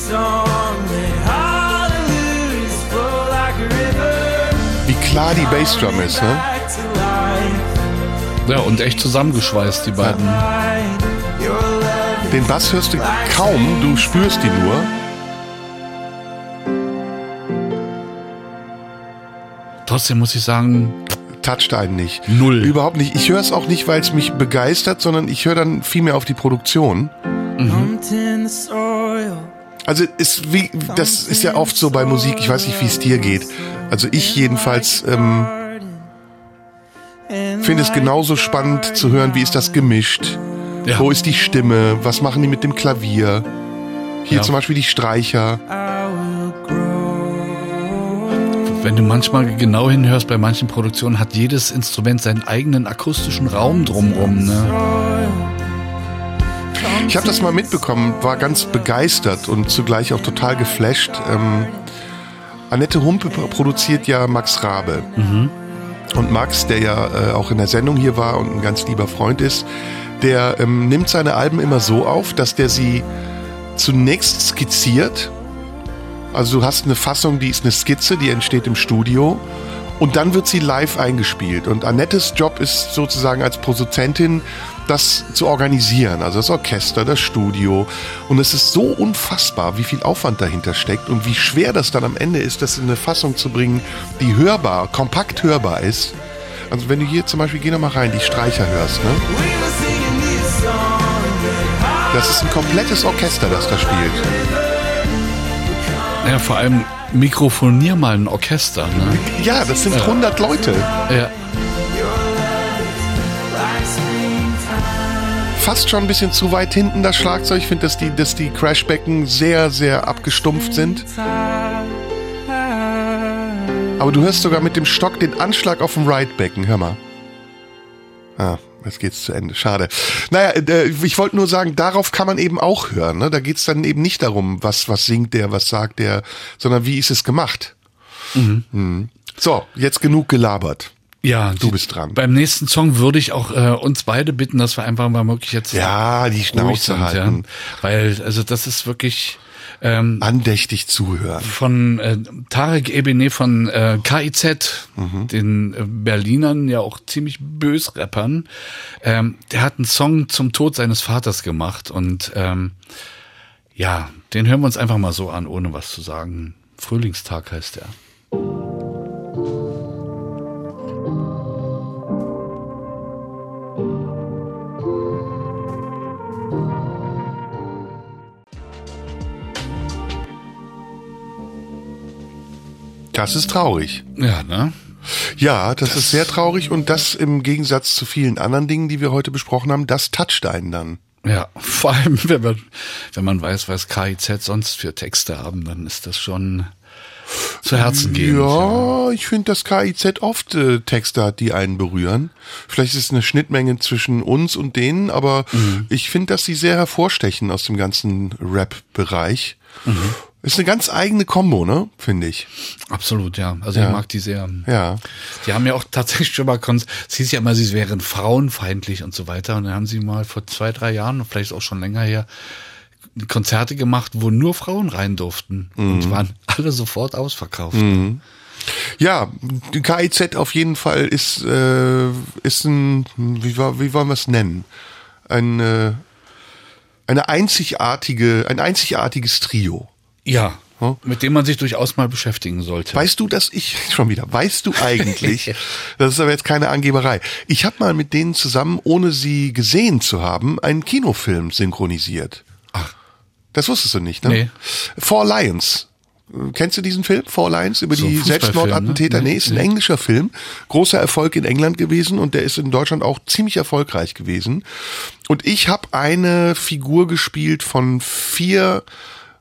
Wie klar die Bassdrum ist, ne? Ja, und echt zusammengeschweißt, die beiden. Den Bass hörst du kaum, du spürst ihn nur. Trotzdem muss ich sagen, toucht einen nicht. Null. Überhaupt nicht. Ich höre es auch nicht, weil es mich begeistert, sondern ich höre dann viel mehr auf die Produktion. Soil. Also ist wie das ist ja oft so bei Musik. Ich weiß nicht, wie es dir geht. Also ich jedenfalls ähm, finde es genauso spannend zu hören, wie ist das gemischt. Ja. Wo ist die Stimme? Was machen die mit dem Klavier? Hier Ja. zum Beispiel die Streicher. wenn du manchmal genau hinhörst, bei manchen Produktionen hat jedes Instrument seinen eigenen akustischen Raum drumrum. Ne? Ich habe das mal mitbekommen, war ganz begeistert und zugleich auch total geflasht. Ähm, Annette Humpe produziert ja Max Rabe. Und Max, der ja äh, auch in der Sendung hier war und ein ganz lieber Freund ist, der ähm, nimmt seine Alben immer so auf, dass der sie zunächst skizziert. Also du hast eine Fassung, die ist eine Skizze, die entsteht im Studio. Und dann wird sie live eingespielt. Und Annettes Job ist sozusagen als Produzentin, das zu organisieren. Also das Orchester, das Studio. Und es ist so unfassbar, wie viel Aufwand dahinter steckt und wie schwer das dann am Ende ist, das in eine Fassung zu bringen, die hörbar, kompakt hörbar ist. Also wenn du hier zum Beispiel, geh noch mal rein, die Streicher hörst, ne? Das ist ein komplettes Orchester, das da spielt. Ja, vor allem mikrofonier mal ein Orchester. Ne? Ja, das sind Ja. 100 Leute. Ja. Fast schon ein bisschen zu weit hinten das Schlagzeug. Ich finde, dass die, dass die Crashbecken sehr, sehr abgestumpft sind. Aber du hörst sogar mit dem Stock den Anschlag auf dem Ridebecken. Hör mal. Ah, jetzt geht's zu Ende. Schade. Naja, äh, ich wollte nur sagen, darauf kann man eben auch hören. Ne? Da geht's dann eben nicht darum, was, was singt der, was sagt der, sondern wie ist es gemacht. Mhm. So, jetzt genug gelabert. Ja, Du bist dran. Beim nächsten Song würde ich auch äh, uns beide bitten, dass wir einfach mal wirklich jetzt Ja, die Schnauze sind, halten. Ja? Weil, also das ist wirklich ähm, Andächtig zuhören. von äh, Tarek Ebene von äh, KIZ, Mhm. den äh, Berlinern, ja auch ziemlich bös Rappern. Ähm, der hat einen Song zum Tod seines Vaters gemacht und ähm, ja, den hören wir uns einfach mal so an, ohne was zu sagen. Frühlingstag heißt der. Das ist traurig. Ja, ne? Ja, das, ist sehr traurig und das im Gegensatz zu vielen anderen Dingen, die wir heute besprochen haben, das toucht einen dann. Ja, vor allem, wenn man, wenn man weiß, was KIZ sonst für Texte haben, dann ist das schon zu Herzen gehend. Ja, ich finde, dass KIZ oft äh, Texte hat, die einen berühren. Vielleicht ist es eine Schnittmenge zwischen uns und denen, aber Mhm. ich finde, dass sie sehr hervorstechen aus dem ganzen Rap-Bereich. Mhm. Ist eine ganz eigene Kombo, ne? Finde ich. Absolut, ja. Also Ja. ich mag die sehr. Ja. Die haben ja auch tatsächlich schon mal, es hieß ja immer, sie wären frauenfeindlich und so weiter. Und dann haben sie mal vor zwei, drei Jahren, vielleicht auch schon länger her, Konzerte gemacht, wo nur Frauen rein durften. Und Mhm. waren alle sofort ausverkauft. Mhm. Ja, KIZ auf jeden Fall ist, äh, ist ein, wie, wie wollen wir es nennen? Ein, äh, eine einzigartige, ein einzigartiges Trio. Ja, mit dem man sich durchaus mal beschäftigen sollte. Weißt du, dass ich schon wieder, weißt du eigentlich, das ist aber jetzt keine Angeberei. Ich habe mal mit denen zusammen, ohne sie gesehen zu haben, einen Kinofilm synchronisiert. Ach. Das wusstest du nicht, ne? Nee. Four Lions. Kennst du diesen Film? Four Lions über So die Selbstmordattentäter? ne? Nee, ist ein englischer Film. Großer Erfolg in England gewesen und der ist in Deutschland auch ziemlich erfolgreich gewesen. Und ich habe eine Figur gespielt von vier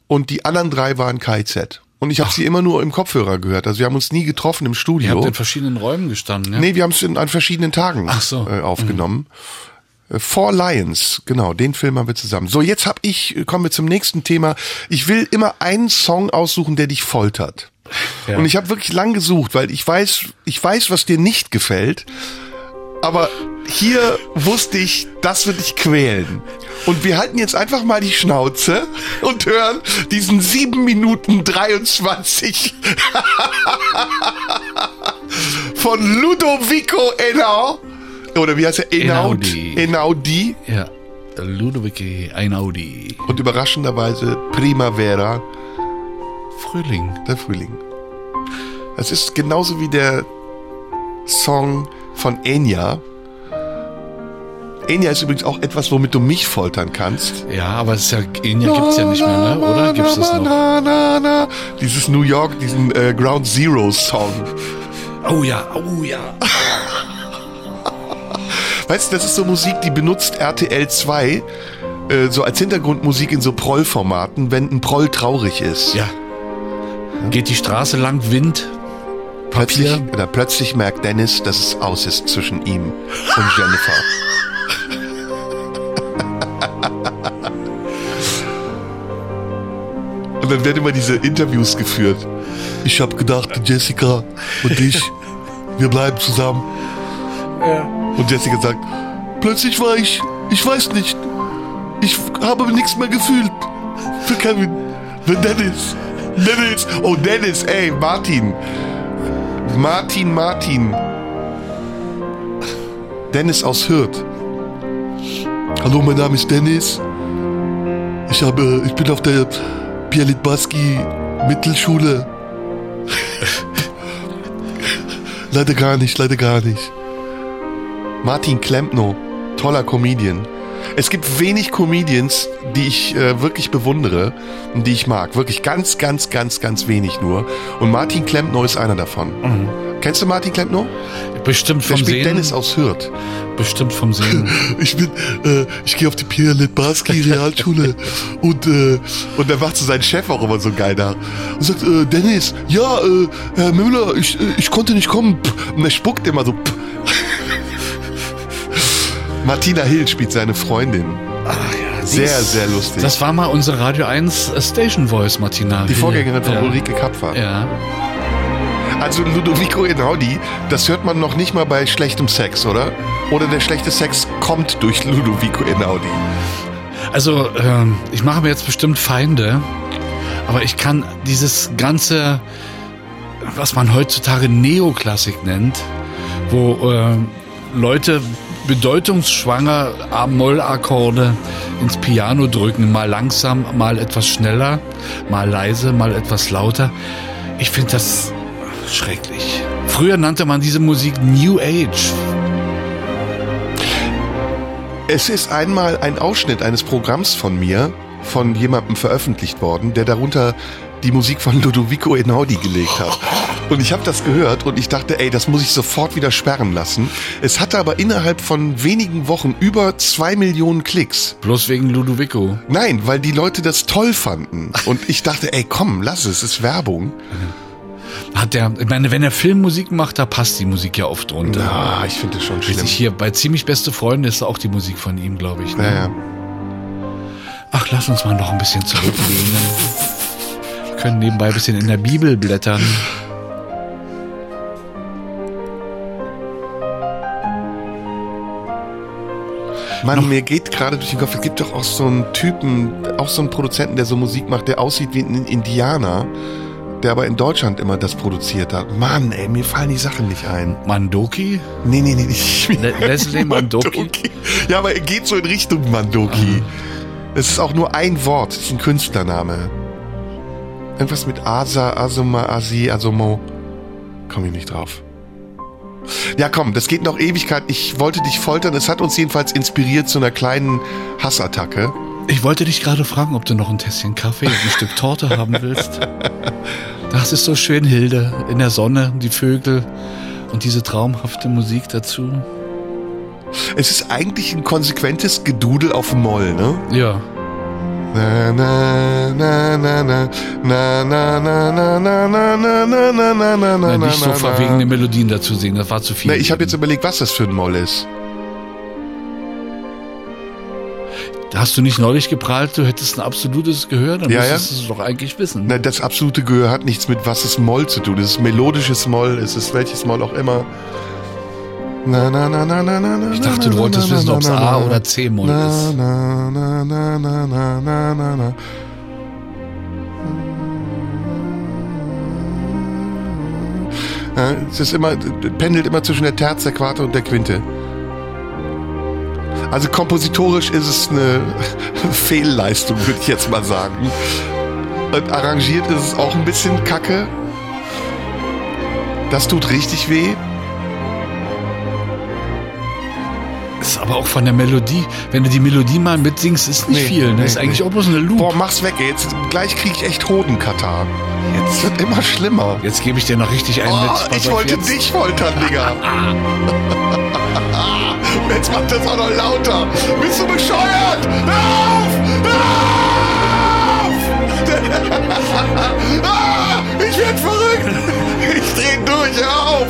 und die anderen drei waren KZ. Und ich habe sie immer nur im Kopfhörer gehört. Also wir haben uns nie getroffen im Ihr Studio. habt in verschiedenen Räumen gestanden, ja? Nee, wir haben es an verschiedenen Tagen so. äh, aufgenommen. Äh, Four Lions, genau, den Film haben wir zusammen. So, jetzt hab ich, äh, kommen wir zum nächsten Thema. Ich will immer einen Song aussuchen, der dich foltert. Ja. Und ich habe wirklich lang gesucht, weil ich weiß, ich weiß, was dir nicht gefällt. Aber hier wusste ich, das wird dich quälen. Und wir halten jetzt einfach mal die Schnauze und hören diesen 7 Minuten 23 von Ludovico Enau. Oder wie heißt er? Enaud. Enaudi. Ja, Ludovic Einaudi. Und überraschenderweise Primavera. Frühling. Der Frühling. Es ist genauso wie der Song von Enya. Enya ist übrigens auch etwas, womit du mich foltern kannst. Ja, aber es ist ja, Enya gibt's ja nicht mehr, ne? Oder gibt's das noch? Na, na, na. Dieses New York, diesen äh, Ground Zero Song. Oh ja, oh ja. Weißt du, das ist so Musik, die benutzt RTL 2 äh, so als Hintergrundmusik in so Proll-Formaten, wenn ein Proll traurig ist. Ja. Geht die Straße lang, Wind, Plötzlich, Papier. oder plötzlich merkt Dennis, dass es aus ist zwischen ihm und Jennifer. Und dann werden immer diese Interviews geführt. Ich habe gedacht, Jessica und ich, wir bleiben zusammen. Und Jessica sagt, plötzlich war ich, ich weiß nicht, ich habe nichts mehr gefühlt für Kevin, für Dennis. Dennis, oh Dennis, ey, Martin. Martin, Martin. Dennis aus Hürth. Hallo, mein Name ist Dennis. Ich habe, ich bin auf der Pierre Litbarski Mittelschule. leider gar nicht, leider gar nicht. Martin Klempno, toller Comedian. Es gibt wenig Comedians, die ich äh, wirklich bewundere und die ich mag. Wirklich ganz, ganz, ganz, ganz wenig nur. Und Martin Klempno ist einer davon. Kennst du Martin Klempno? Bestimmt Der vom spielt Sehen. Dennis aus Hürth. Bestimmt vom Sehen. Ich bin, äh, ich gehe auf die Pierre Litbarski Realschule und äh, und der macht so seinen Chef auch immer so geil da und sagt, äh, Dennis, ja, äh, Herr Müller, ich, äh, ich konnte nicht kommen. Pff. Und er spuckt immer so. Pff. Martina Hill spielt seine Freundin. Sehr, sehr lustig. Das war mal unsere Radio 1 Station Voice, Martina. die Hill. Vorgängerin von ja. Ulrike Kapfer. Ja. Also Ludovico Einaudi, das hört man noch nicht mal bei schlechtem Sex, oder? Oder der schlechte Sex kommt durch Ludovico Einaudi. Also, ähm, ich mache mir jetzt bestimmt Feinde, aber ich kann dieses ganze, was man heutzutage Neoklassik nennt, wo ähm, Leute bedeutungsschwanger A-Moll-Akkorde ins Piano drücken, mal langsam, mal etwas schneller, mal leise, mal etwas lauter. Ich finde das schrecklich. Früher nannte man diese Musik New Age. Es ist einmal ein Ausschnitt eines Programms von mir, von jemandem veröffentlicht worden, der darunter die Musik von Ludovico Einaudi gelegt hat. Und ich habe das gehört und ich dachte, ey, das muss ich sofort wieder sperren lassen. Es hatte aber innerhalb von wenigen Wochen über zwei Millionen Klicks. Bloß wegen Ludovico. Nein, weil die Leute das toll fanden. Und ich dachte, ey, komm, lass es, es ist Werbung. Hat der, ich meine, wenn er Filmmusik macht, da passt die Musik ja oft drunter. Ja, ich finde das schon schlimm. Richtig, hier bei Ziemlich Beste Freunde ist auch die Musik von ihm, glaube ich. Ne? Ja, ja. Ach, lass uns mal noch ein bisschen zurücklehnen. Wir können nebenbei ein bisschen in der Bibel blättern. Mann, mir geht gerade durch den Kopf, es gibt doch auch so einen Typen, auch so einen Produzenten, der so Musik macht, der aussieht wie ein Indianer, der aber in Deutschland immer das produziert hat. Mann, ey, mir fallen die Sachen nicht ein. Mandoki? Nee, nee, nee, nicht. Le Leslie Mandoki? Ja, aber er geht so in Richtung Mandoki. Es ist auch nur ein Wort, es ist ein Künstlername. Irgendwas mit Asa, Asuma, Asi, Asomo. Komm ich nicht drauf. Ja, komm, das geht noch Ewigkeit. Ich wollte dich foltern. Es hat uns jedenfalls inspiriert zu einer kleinen Hassattacke. Ich wollte dich gerade fragen, ob du noch ein Tässchen Kaffee und ein Stück Torte haben willst. Das ist so schön, Hilde. In der Sonne, die Vögel und diese traumhafte Musik dazu. Es ist eigentlich ein konsequentes Gedudel auf Moll, ne? Ja. Na na na na na na na na na na na na na na na na nicht so na verwegene Melodien dazu singen, das war zu viel. Ich habe jetzt überlegt, was das für ein Moll ist. Hast du nicht neulich geprahlt, du hättest ein absolutes Gehör? Dann Ja, ja. müsstest du es doch eigentlich wissen. Na, das absolute Gehör hat nichts mit was ist Moll zu tun. Es ist melodisches Moll, es ist welches Moll auch immer. Na, na, na, na, na, na, Ich dachte, du wolltest wissen, ob es A oder C-Moll ist. Na, na, na, na, na, na, na, na. Es ist immer, pendelt immer zwischen der Terz, der Quarte und der Quinte. Also kompositorisch ist es eine Fehlleistung, würde ich jetzt mal sagen. Und arrangiert ist es auch ein bisschen kacke. Das tut richtig weh. Aber auch von der Melodie. Wenn du die Melodie mal mitsingst, ist nicht viel. Ne? ist eigentlich auch bloß eine Loop. Boah, mach's weg, ey. Jetzt, gleich kriege ich echt Hodenkatar. Jetzt wird immer schlimmer. Jetzt gebe ich dir noch richtig einen Oh, mit. Ich wollte jetzt. dich foltern, Digga. Jetzt macht das auch noch lauter. Bist du bescheuert? Hör auf! Hör auf! ah, ich werd verrückt. Ich dreh durch, hör auf.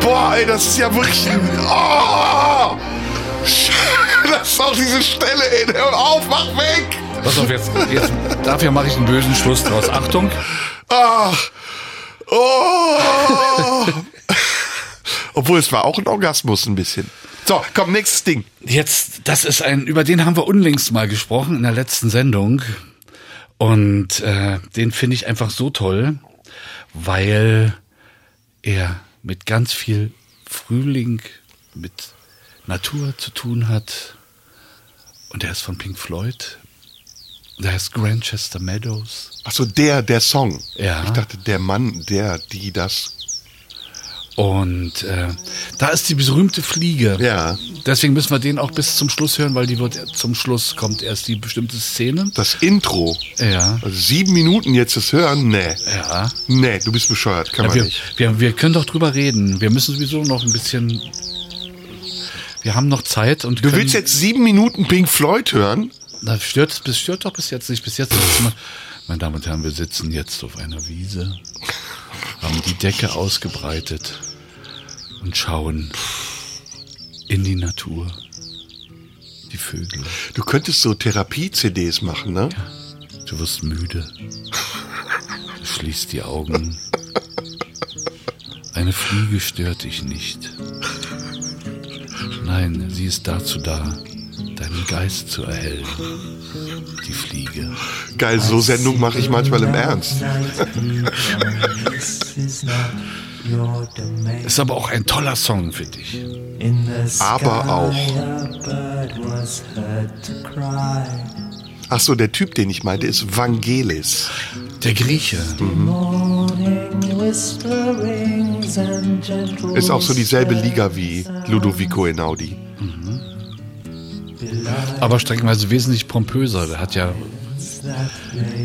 Boah, ey, das ist ja wirklich. Oh! Das ist auch diese Stelle, ey. Hör auf, mach weg! Pass auf jetzt. jetzt dafür mache ich einen bösen Schluss draus. Achtung. Ah. Oh. Obwohl, es war auch ein Orgasmus ein bisschen. So, komm, nächstes Ding. Jetzt, das ist ein, über den haben wir unlängst mal gesprochen in der letzten Sendung. Und äh, den finde ich einfach so toll, weil er mit ganz viel Frühling, mit Natur zu tun hat. Und er ist von Pink Floyd. Der heißt Grantchester Meadows. Achso, der, der Song. Ja. Ich dachte, der Mann, der, die, das. Und äh, da ist die berühmte Fliege. Ja. Deswegen müssen wir den auch bis zum Schluss hören, weil die wird zum Schluss kommt erst die bestimmte Szene. Das Intro. Ja. Also sieben Minuten jetzt das hören? Nee. Ja. Nee, du bist bescheuert. Kann Ja, man wir, nicht. wir, wir können doch drüber reden. Wir müssen sowieso noch ein bisschen. Wir haben noch Zeit und Du willst jetzt sieben Minuten Pink Floyd hören? Das stört, das stört doch bis jetzt nicht. Bis jetzt meine Damen und Herren, wir sitzen jetzt auf einer Wiese, haben die Decke ausgebreitet und schauen in die Natur. Die Vögel. Du könntest so Therapie-CDs machen, ne? Du wirst müde. Du schließt die Augen. Eine Fliege stört dich nicht. Nein, sie ist dazu da, deinen Geist zu erhellen. Die Fliege. Geil, so Sendung mache ich manchmal im Ernst. Ist aber auch ein toller Song für dich. Aber auch. Ach so, der Typ, den ich meinte, ist Vangelis. Der Grieche. Ist auch so dieselbe Liga wie Ludovico Einaudi. Aber streckenweise wesentlich pompöser. Der hat ja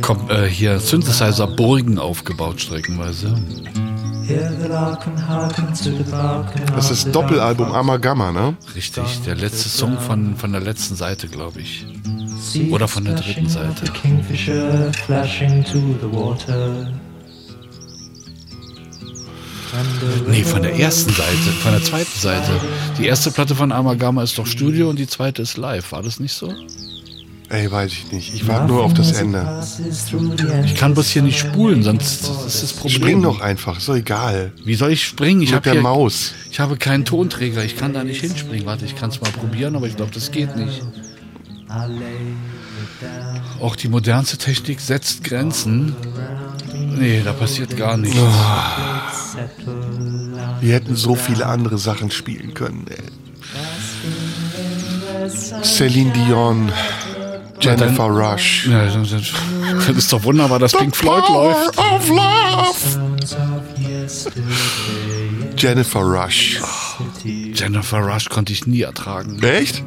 kom äh, hier Synthesizer-Burgen aufgebaut, streckenweise. Das ist das Doppelalbum Amagama, ne? Richtig, der letzte Song von, von der letzten Seite, glaube ich. Oder von der dritten Seite. Nee, von der ersten Seite, von der zweiten Seite. Die erste Platte von Amagama ist doch Studio und die zweite ist live. War das nicht so? Ey, weiß ich nicht. Ich warte nur auf das Ende. Ich kann bloß hier nicht spulen, sonst ist das Problem. Spring doch einfach, ist doch egal. Wie soll ich springen? Ich habe der hier, Maus. Ich habe keinen Tonträger. Ich kann da nicht hinspringen. Warte, ich kann es mal probieren, aber ich glaube, das geht nicht. Auch die modernste Technik setzt Grenzen. Nee, da passiert gar nichts. Wir hätten so viele andere Sachen spielen können. Ey. Celine Dion, Jennifer Rush. Ja, das, ist doch wunderbar, dass Pink Floyd läuft. of love. Jennifer Rush. Jennifer Rush konnte ich nie ertragen. Echt?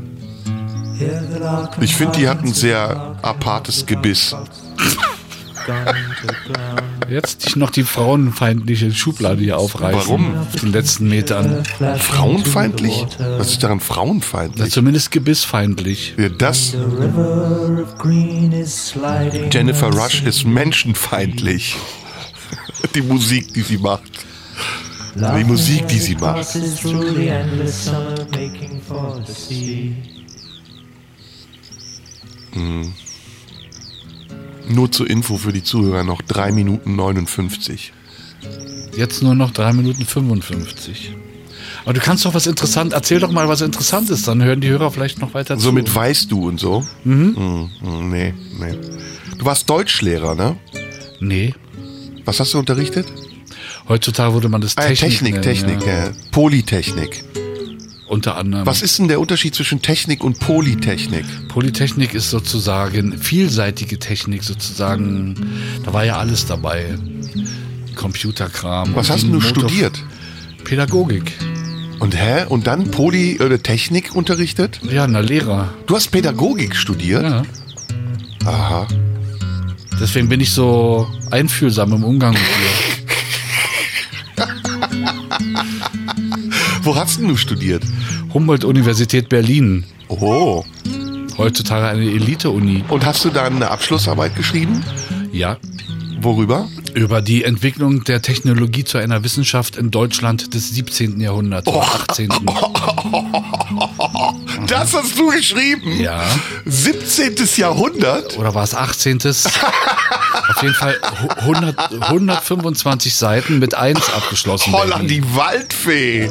Ich finde, die hat ein sehr apartes Gebiss. Jetzt dich noch die frauenfeindliche Schublade hier aufreißen. Warum? Auf den letzten Metern. Frauenfeindlich? Was ist daran frauenfeindlich? Ja, zumindest gebissfeindlich. Ja, das. Jennifer Rush ist menschenfeindlich. Die Musik, die sie macht. Die Musik, die sie macht. Mhm. Nur zur Info für die Zuhörer noch 3 Minuten 59. Jetzt nur noch 3 Minuten 55. Aber du kannst doch was interessant, erzähl doch mal was Interessantes, dann hören die Hörer vielleicht noch weiter zu. Somit weißt du und so? Mhm. Mhm, nee, nee. Du warst Deutschlehrer, ne? Nee. Was hast du unterrichtet? Heutzutage würde man das Ah, Technik Technik, nennen, Technik, ja. ja. Polytechnik. Unter anderem. Was ist denn der Unterschied zwischen Technik und Polytechnik? Polytechnik ist sozusagen vielseitige Technik sozusagen. Da war ja alles dabei. Computerkram. Was hast du Motor- studiert? Pädagogik. Und hä? Und dann Poly oder Technik unterrichtet? Ja, na Lehrer. Du hast Pädagogik studiert? Ja. Aha. Deswegen bin ich so einfühlsam im Umgang mit dir. Wo hast denn du studiert? Humboldt-Universität Berlin. Oh. Heutzutage eine Elite-Uni. Und hast du da eine Abschlussarbeit geschrieben? Ja. Worüber? Über die Entwicklung der Technologie zu einer Wissenschaft in Deutschland des 17. Jahrhunderts oder 18. Das hast du geschrieben? Ja. 17. Jahrhundert? Oder war es 18. Auf jeden Fall 100, 125 Seiten mit 1 abgeschlossen. Holla, die Waldfee.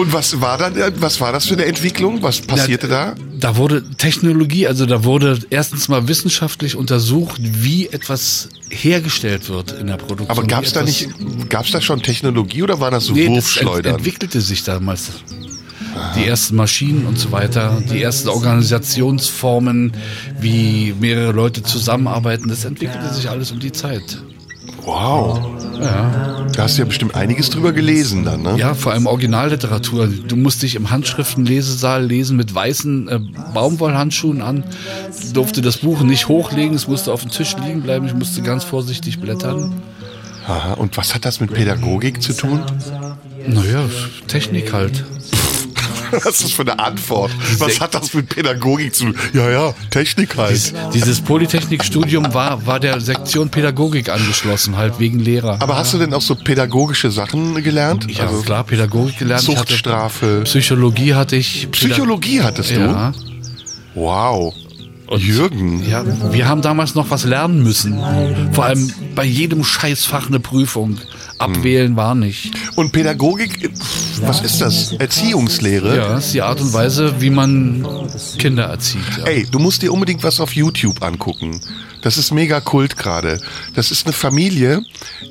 Und was war dann, was war das für eine Entwicklung? Was passierte da? Da wurde Technologie, also da wurde erstens mal wissenschaftlich untersucht, wie etwas hergestellt wird in der Produktion. Aber gab es da nicht, gab es da schon Technologie oder war das so Nee, das ent Wurfschleudern? entwickelte sich damals. Die ersten Maschinen und so weiter, die ersten Organisationsformen, wie mehrere Leute zusammenarbeiten, das entwickelte sich alles um die Zeit. Wow. Ja. Da hast du ja bestimmt einiges drüber gelesen dann, ne? Ja, vor allem Originalliteratur. Du musst dich im Handschriftenlesesaal lesen mit weißen äh, Baumwollhandschuhen an. Ich durfte das Buch nicht hochlegen, es musste auf dem Tisch liegen bleiben. Ich musste ganz vorsichtig blättern. Aha. Und was hat das mit Pädagogik zu tun? Naja, Technik halt. Was ist das für eine Antwort? Was hat das mit Pädagogik zu tun? Ja, ja, Technik halt. Dies, dieses Polytechnikstudium war, war der Sektion Pädagogik angeschlossen, halt wegen Lehrer. Aber hast du denn auch so pädagogische Sachen gelernt? Ich habe klar Pädagogik gelernt. Ich hatte Zuchtstrafe. Psychologie hatte ich. Psychologie hattest du? Ja. Wow. Jürgen. Ja, wir haben damals noch was lernen müssen. Vor allem bei jedem Scheißfach eine Prüfung. Abwählen war nicht. Und Pädagogik, was ist das? Erziehungslehre? Ja, das ist die Art und Weise, wie man Kinder erzieht. Ja. Ey, du musst dir unbedingt was auf YouTube angucken. Das ist mega Kult gerade. Das ist eine Familie,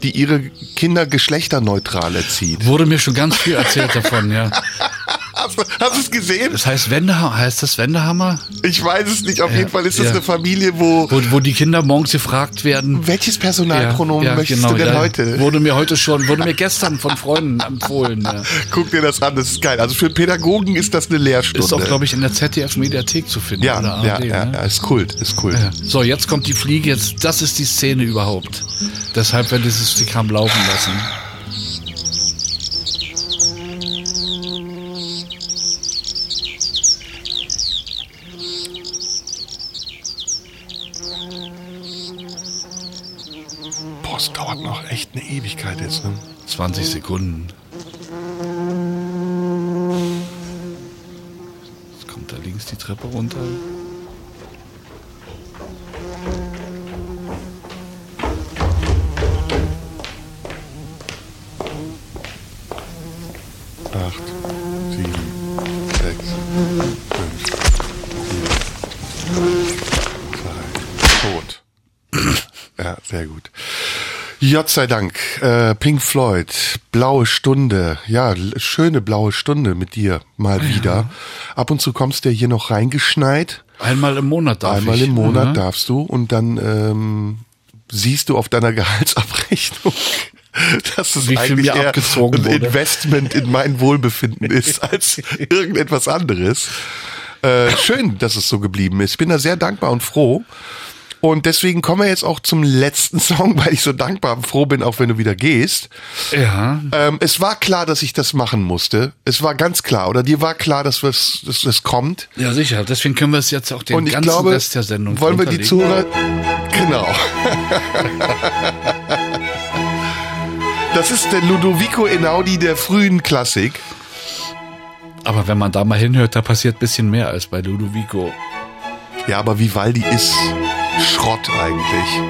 die ihre Kinder geschlechterneutral erzieht. Wurde mir schon ganz viel erzählt davon, ja. Hast du, hast du es gesehen? Das heißt Wendehammer, heißt das Wendehammer? Ich weiß es nicht. Auf Ja, jeden Fall ist das ja. eine Familie, wo... Wo, wo die Kinder morgens gefragt werden. Welches Personalpronomen Ja, möchtest genau, du denn heute? Wurde mir heute schon, wurde mir gestern von Freunden empfohlen. Guck dir das an, das ist geil. Also für Pädagogen ist das eine Lehrstunde. Ist auch, glaube ich, in der ZDF-Mediathek zu finden. ja, ARD, ja, ne? ja, ist Kult, ist Kult. So, jetzt kommt die Fliege, jetzt, das ist die Szene überhaupt. Deshalb wird dieses Stickam laufen lassen. Es dauert noch echt eine Ewigkeit jetzt, ne? 20 Sekunden. Jetzt kommt da links die Treppe runter. Gott sei Dank. Äh, Pink Floyd, blaue Stunde. Ja, schöne blaue Stunde mit dir mal wieder. Ab und zu kommst du ja hier noch reingeschneit. Einmal im Monat darf Einmal ich. im Monat Mhm. darfst du und dann ähm, siehst du auf deiner Gehaltsabrechnung, dass es Wie eigentlich eher abgezogen ein. Investment in mein Wohlbefinden ist als irgendetwas anderes. Äh, schön, dass es so geblieben ist. Ich bin da sehr dankbar und froh. Und deswegen kommen wir jetzt auch zum letzten Song, weil ich so dankbar und froh bin, auch wenn du wieder gehst. Ja. Ähm, es war klar, dass ich das machen musste. Es war ganz klar. Oder dir war klar, dass es dass das kommt. Ja, sicher. Deswegen können wir es jetzt auch den Und ich ganzen glaube, Rest der Sendung wollen wir die. Zuhörer... Genau. Das ist der Ludovico Einaudi der frühen Klassik. Aber wenn man da mal hinhört, da passiert ein bisschen mehr als bei Ludovico. Ja, aber Vivaldi ist Schrott eigentlich.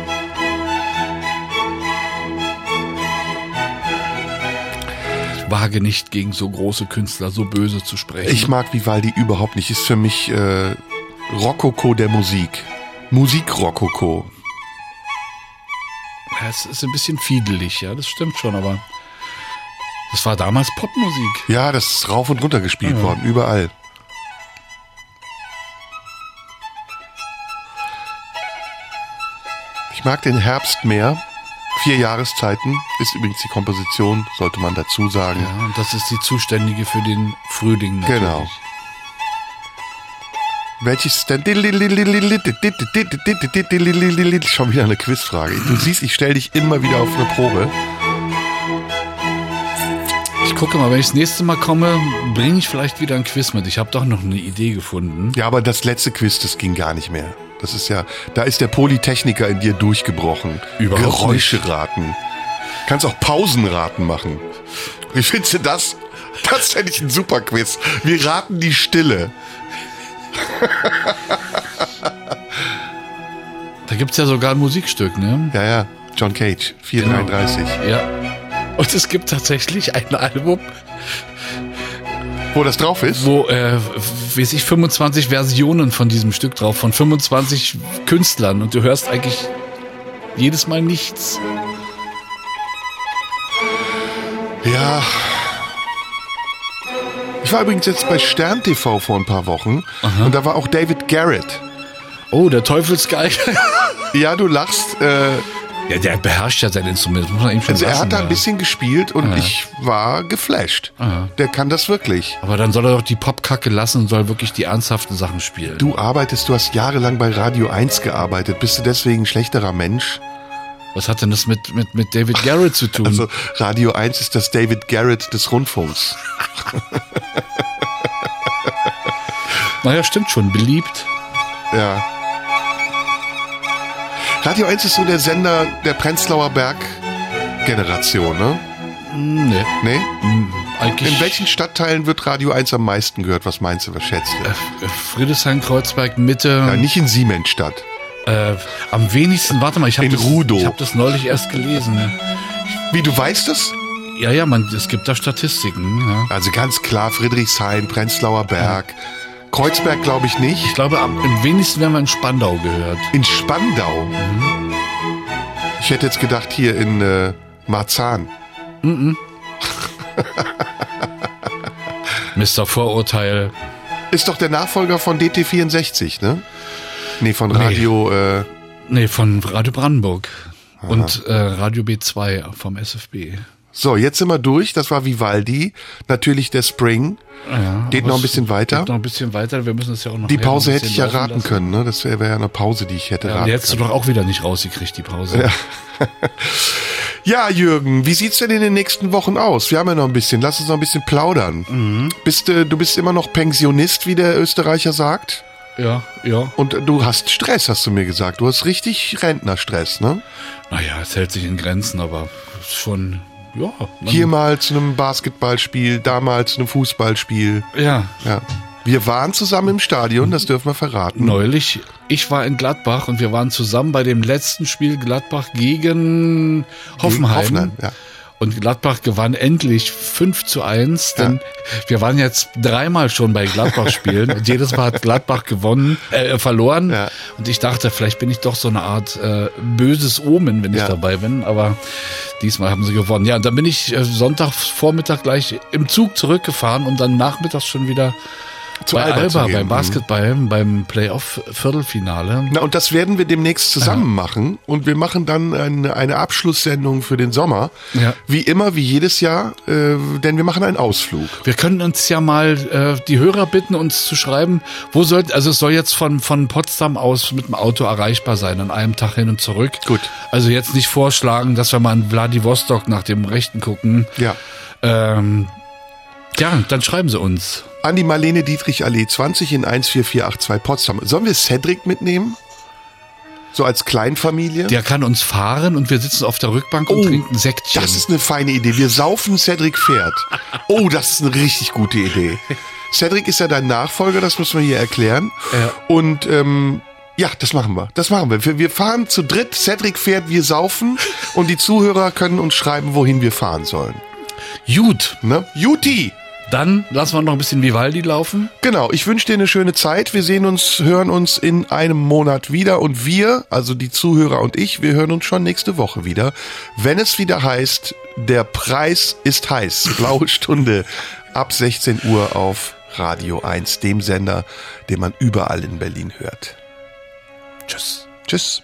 Ich wage nicht gegen so große Künstler so böse zu sprechen. Ich mag Vivaldi überhaupt nicht. Ist für mich äh, Rokoko der Musik. Musik-Rokoko. Ja, es ist ein bisschen fiedelig, ja, das stimmt schon, aber das war damals Popmusik. Ja, das ist rauf und runter gespielt Ja. worden, überall. Ich mag den Herbst mehr. Vier Jahreszeiten ist übrigens die Komposition, sollte man dazu sagen. Ja, und das ist die zuständige für den Frühling natürlich. Genau. Welches denn? Schon wieder eine Quizfrage. Du siehst, ich stelle dich immer wieder auf eine Probe. Ich gucke mal, wenn ich das nächste Mal komme, bringe ich vielleicht wieder ein Quiz mit. Ich habe doch noch eine Idee gefunden. Ja, aber das letzte Quiz, das ging gar nicht mehr. Das ist ja, da ist der Polytechniker in dir durchgebrochen. Überhaupt Geräusche raten. Kannst auch Pausenraten machen. Wie findest du das? Das fände ich ein super Quiz. Wir raten die Stille. Da gibt's ja sogar ein Musikstück, ne? Ja, ja. John Cage, 433. Ja. Und es gibt tatsächlich ein Album, Wo das drauf ist? wo, äh, weiß ich, 25 Versionen von diesem Stück drauf, von 25 Künstlern. Und du hörst eigentlich jedes Mal nichts. Ja. Ich war übrigens jetzt bei Stern TV vor ein paar Wochen und da war auch David Garrett. Oh, der Teufelsgeige. Ja, du lachst. Äh, Ja, der beherrscht ja sein Instrument, das muss man ihm schon Also er lassen, hat da ja. ein bisschen gespielt und Ja. ich war geflasht. Der kann das wirklich. Aber dann soll er doch die Popkacke lassen und soll wirklich die ernsthaften Sachen spielen. Du arbeitest, du hast jahrelang bei Radio 1 gearbeitet. Bist du deswegen ein schlechterer Mensch? Was hat denn das mit, mit, mit David Garrett zu tun? Also Radio 1 ist das David Garrett des Rundfunks. naja, stimmt schon, beliebt. Ja. Radio 1 ist so der Sender der Prenzlauer Berg-Generation, ne? Nee. Nee? Eigentlich In welchen Stadtteilen wird Radio 1 am meisten gehört? Was meinst du, was schätzt du? Friedrichshain, Kreuzberg, Mitte. Ja, nicht in Siemensstadt. Äh, am wenigsten, warte mal, ich habe In das, ich hab das neulich erst gelesen. ne? Wie, du weißt es? Ja, ja, man, es gibt da Statistiken. Ja. Also ganz klar Friedrichshain, Prenzlauer Berg. Kreuzberg glaube ich nicht. Ich glaube, am, am wenigsten werden wir in Spandau gehört. In Spandau? Ich hätte jetzt gedacht hier in äh, Marzahn. Mhm. Mr. Vorurteil. Ist doch der Nachfolger von DT64, ne? Nee, von Nee. Radio. Äh, Nee, von Radio Brandenburg. Und äh, Radio B2 vom SFB. So, jetzt sind wir durch. Das war Vivaldi. Natürlich der Spring. Ja, Geht noch ein bisschen weiter. Geht noch ein bisschen weiter. Wir müssen es ja auch noch Die Pause hätte ich ja raten lassen. können, ne? Das wäre wär ja eine Pause, die ich hätte Ja, raten die hättest du können. doch auch wieder nicht rausgekriegt, die Pause. Ja. Ja, Jürgen, wie sieht's denn in den nächsten Wochen aus? Wir haben ja noch ein bisschen. Lass uns noch ein bisschen plaudern. Mhm. Bist du, du bist immer noch Pensionist, wie der Österreicher sagt? Ja, ja. Und du hast Stress, hast du mir gesagt. Du hast richtig Rentnerstress, ne? Naja, es hält sich in Grenzen, aber schon, ja. Hier mal zu einem Basketballspiel, da mal zu einem Fußballspiel. Ja. Ja. Wir waren zusammen im Stadion, das dürfen wir verraten. Neulich, ich war in Gladbach und wir waren zusammen bei dem letzten Spiel Gladbach gegen Hoffenheim. Hoffenheim, ja. Und Gladbach gewann endlich 5 zu 1, denn wir waren jetzt dreimal schon bei Gladbach spielen und jedes Mal hat Gladbach gewonnen, äh, verloren. Und ich dachte, vielleicht bin ich doch so eine Art äh, böses Omen, wenn ich dabei bin, aber diesmal haben sie gewonnen. Ja, und dann bin ich äh, Sonntagvormittag gleich im Zug zurückgefahren und dann nachmittags schon wieder Zu bei Alba Alba, beim Mhm. Basketball, beim Playoff-Viertelfinale. Na, und das werden wir demnächst zusammen machen. Und wir machen dann eine, eine Abschlusssendung für den Sommer. Ja. Wie immer, wie jedes Jahr, äh, denn wir machen einen Ausflug. Wir können uns ja mal äh, die Hörer bitten, uns zu schreiben, wo soll, also es soll jetzt von, von Potsdam aus mit dem Auto erreichbar sein, an einem Tag hin und zurück. Gut. Also jetzt nicht vorschlagen, dass wir mal in Vladivostok nach dem Rechten gucken. Ja. Ähm, ja, dann schreiben sie uns. An die Marlene Dietrich Allee 20 in 14482 Potsdam. Sollen wir Cedric mitnehmen? So als Kleinfamilie? Der kann uns fahren und wir sitzen auf der Rückbank und trinken Säckchen. Das ist eine feine Idee. Wir saufen Cedric Pferd. Oh, das ist eine richtig gute Idee. Cedric ist ja dein Nachfolger, das müssen wir hier erklären. Ja. Und ähm, ja, das machen wir. Das machen wir. Wir- fahren zu dritt, Cedric fährt, wir saufen und die Zuhörer können uns schreiben, wohin wir fahren sollen. Gut. Ne? Juti! Dann lassen wir noch ein bisschen Vivaldi laufen. Genau, ich wünsche dir eine schöne Zeit. Wir sehen uns, hören uns in einem Monat wieder und wir, also die Zuhörer und ich, wir hören uns schon nächste Woche wieder, wenn es wieder heißt, der Preis ist heiß. Blaue Stunde ab 16 Uhr auf Radio 1, dem Sender, den man überall in Berlin hört. Tschüss. Tschüss.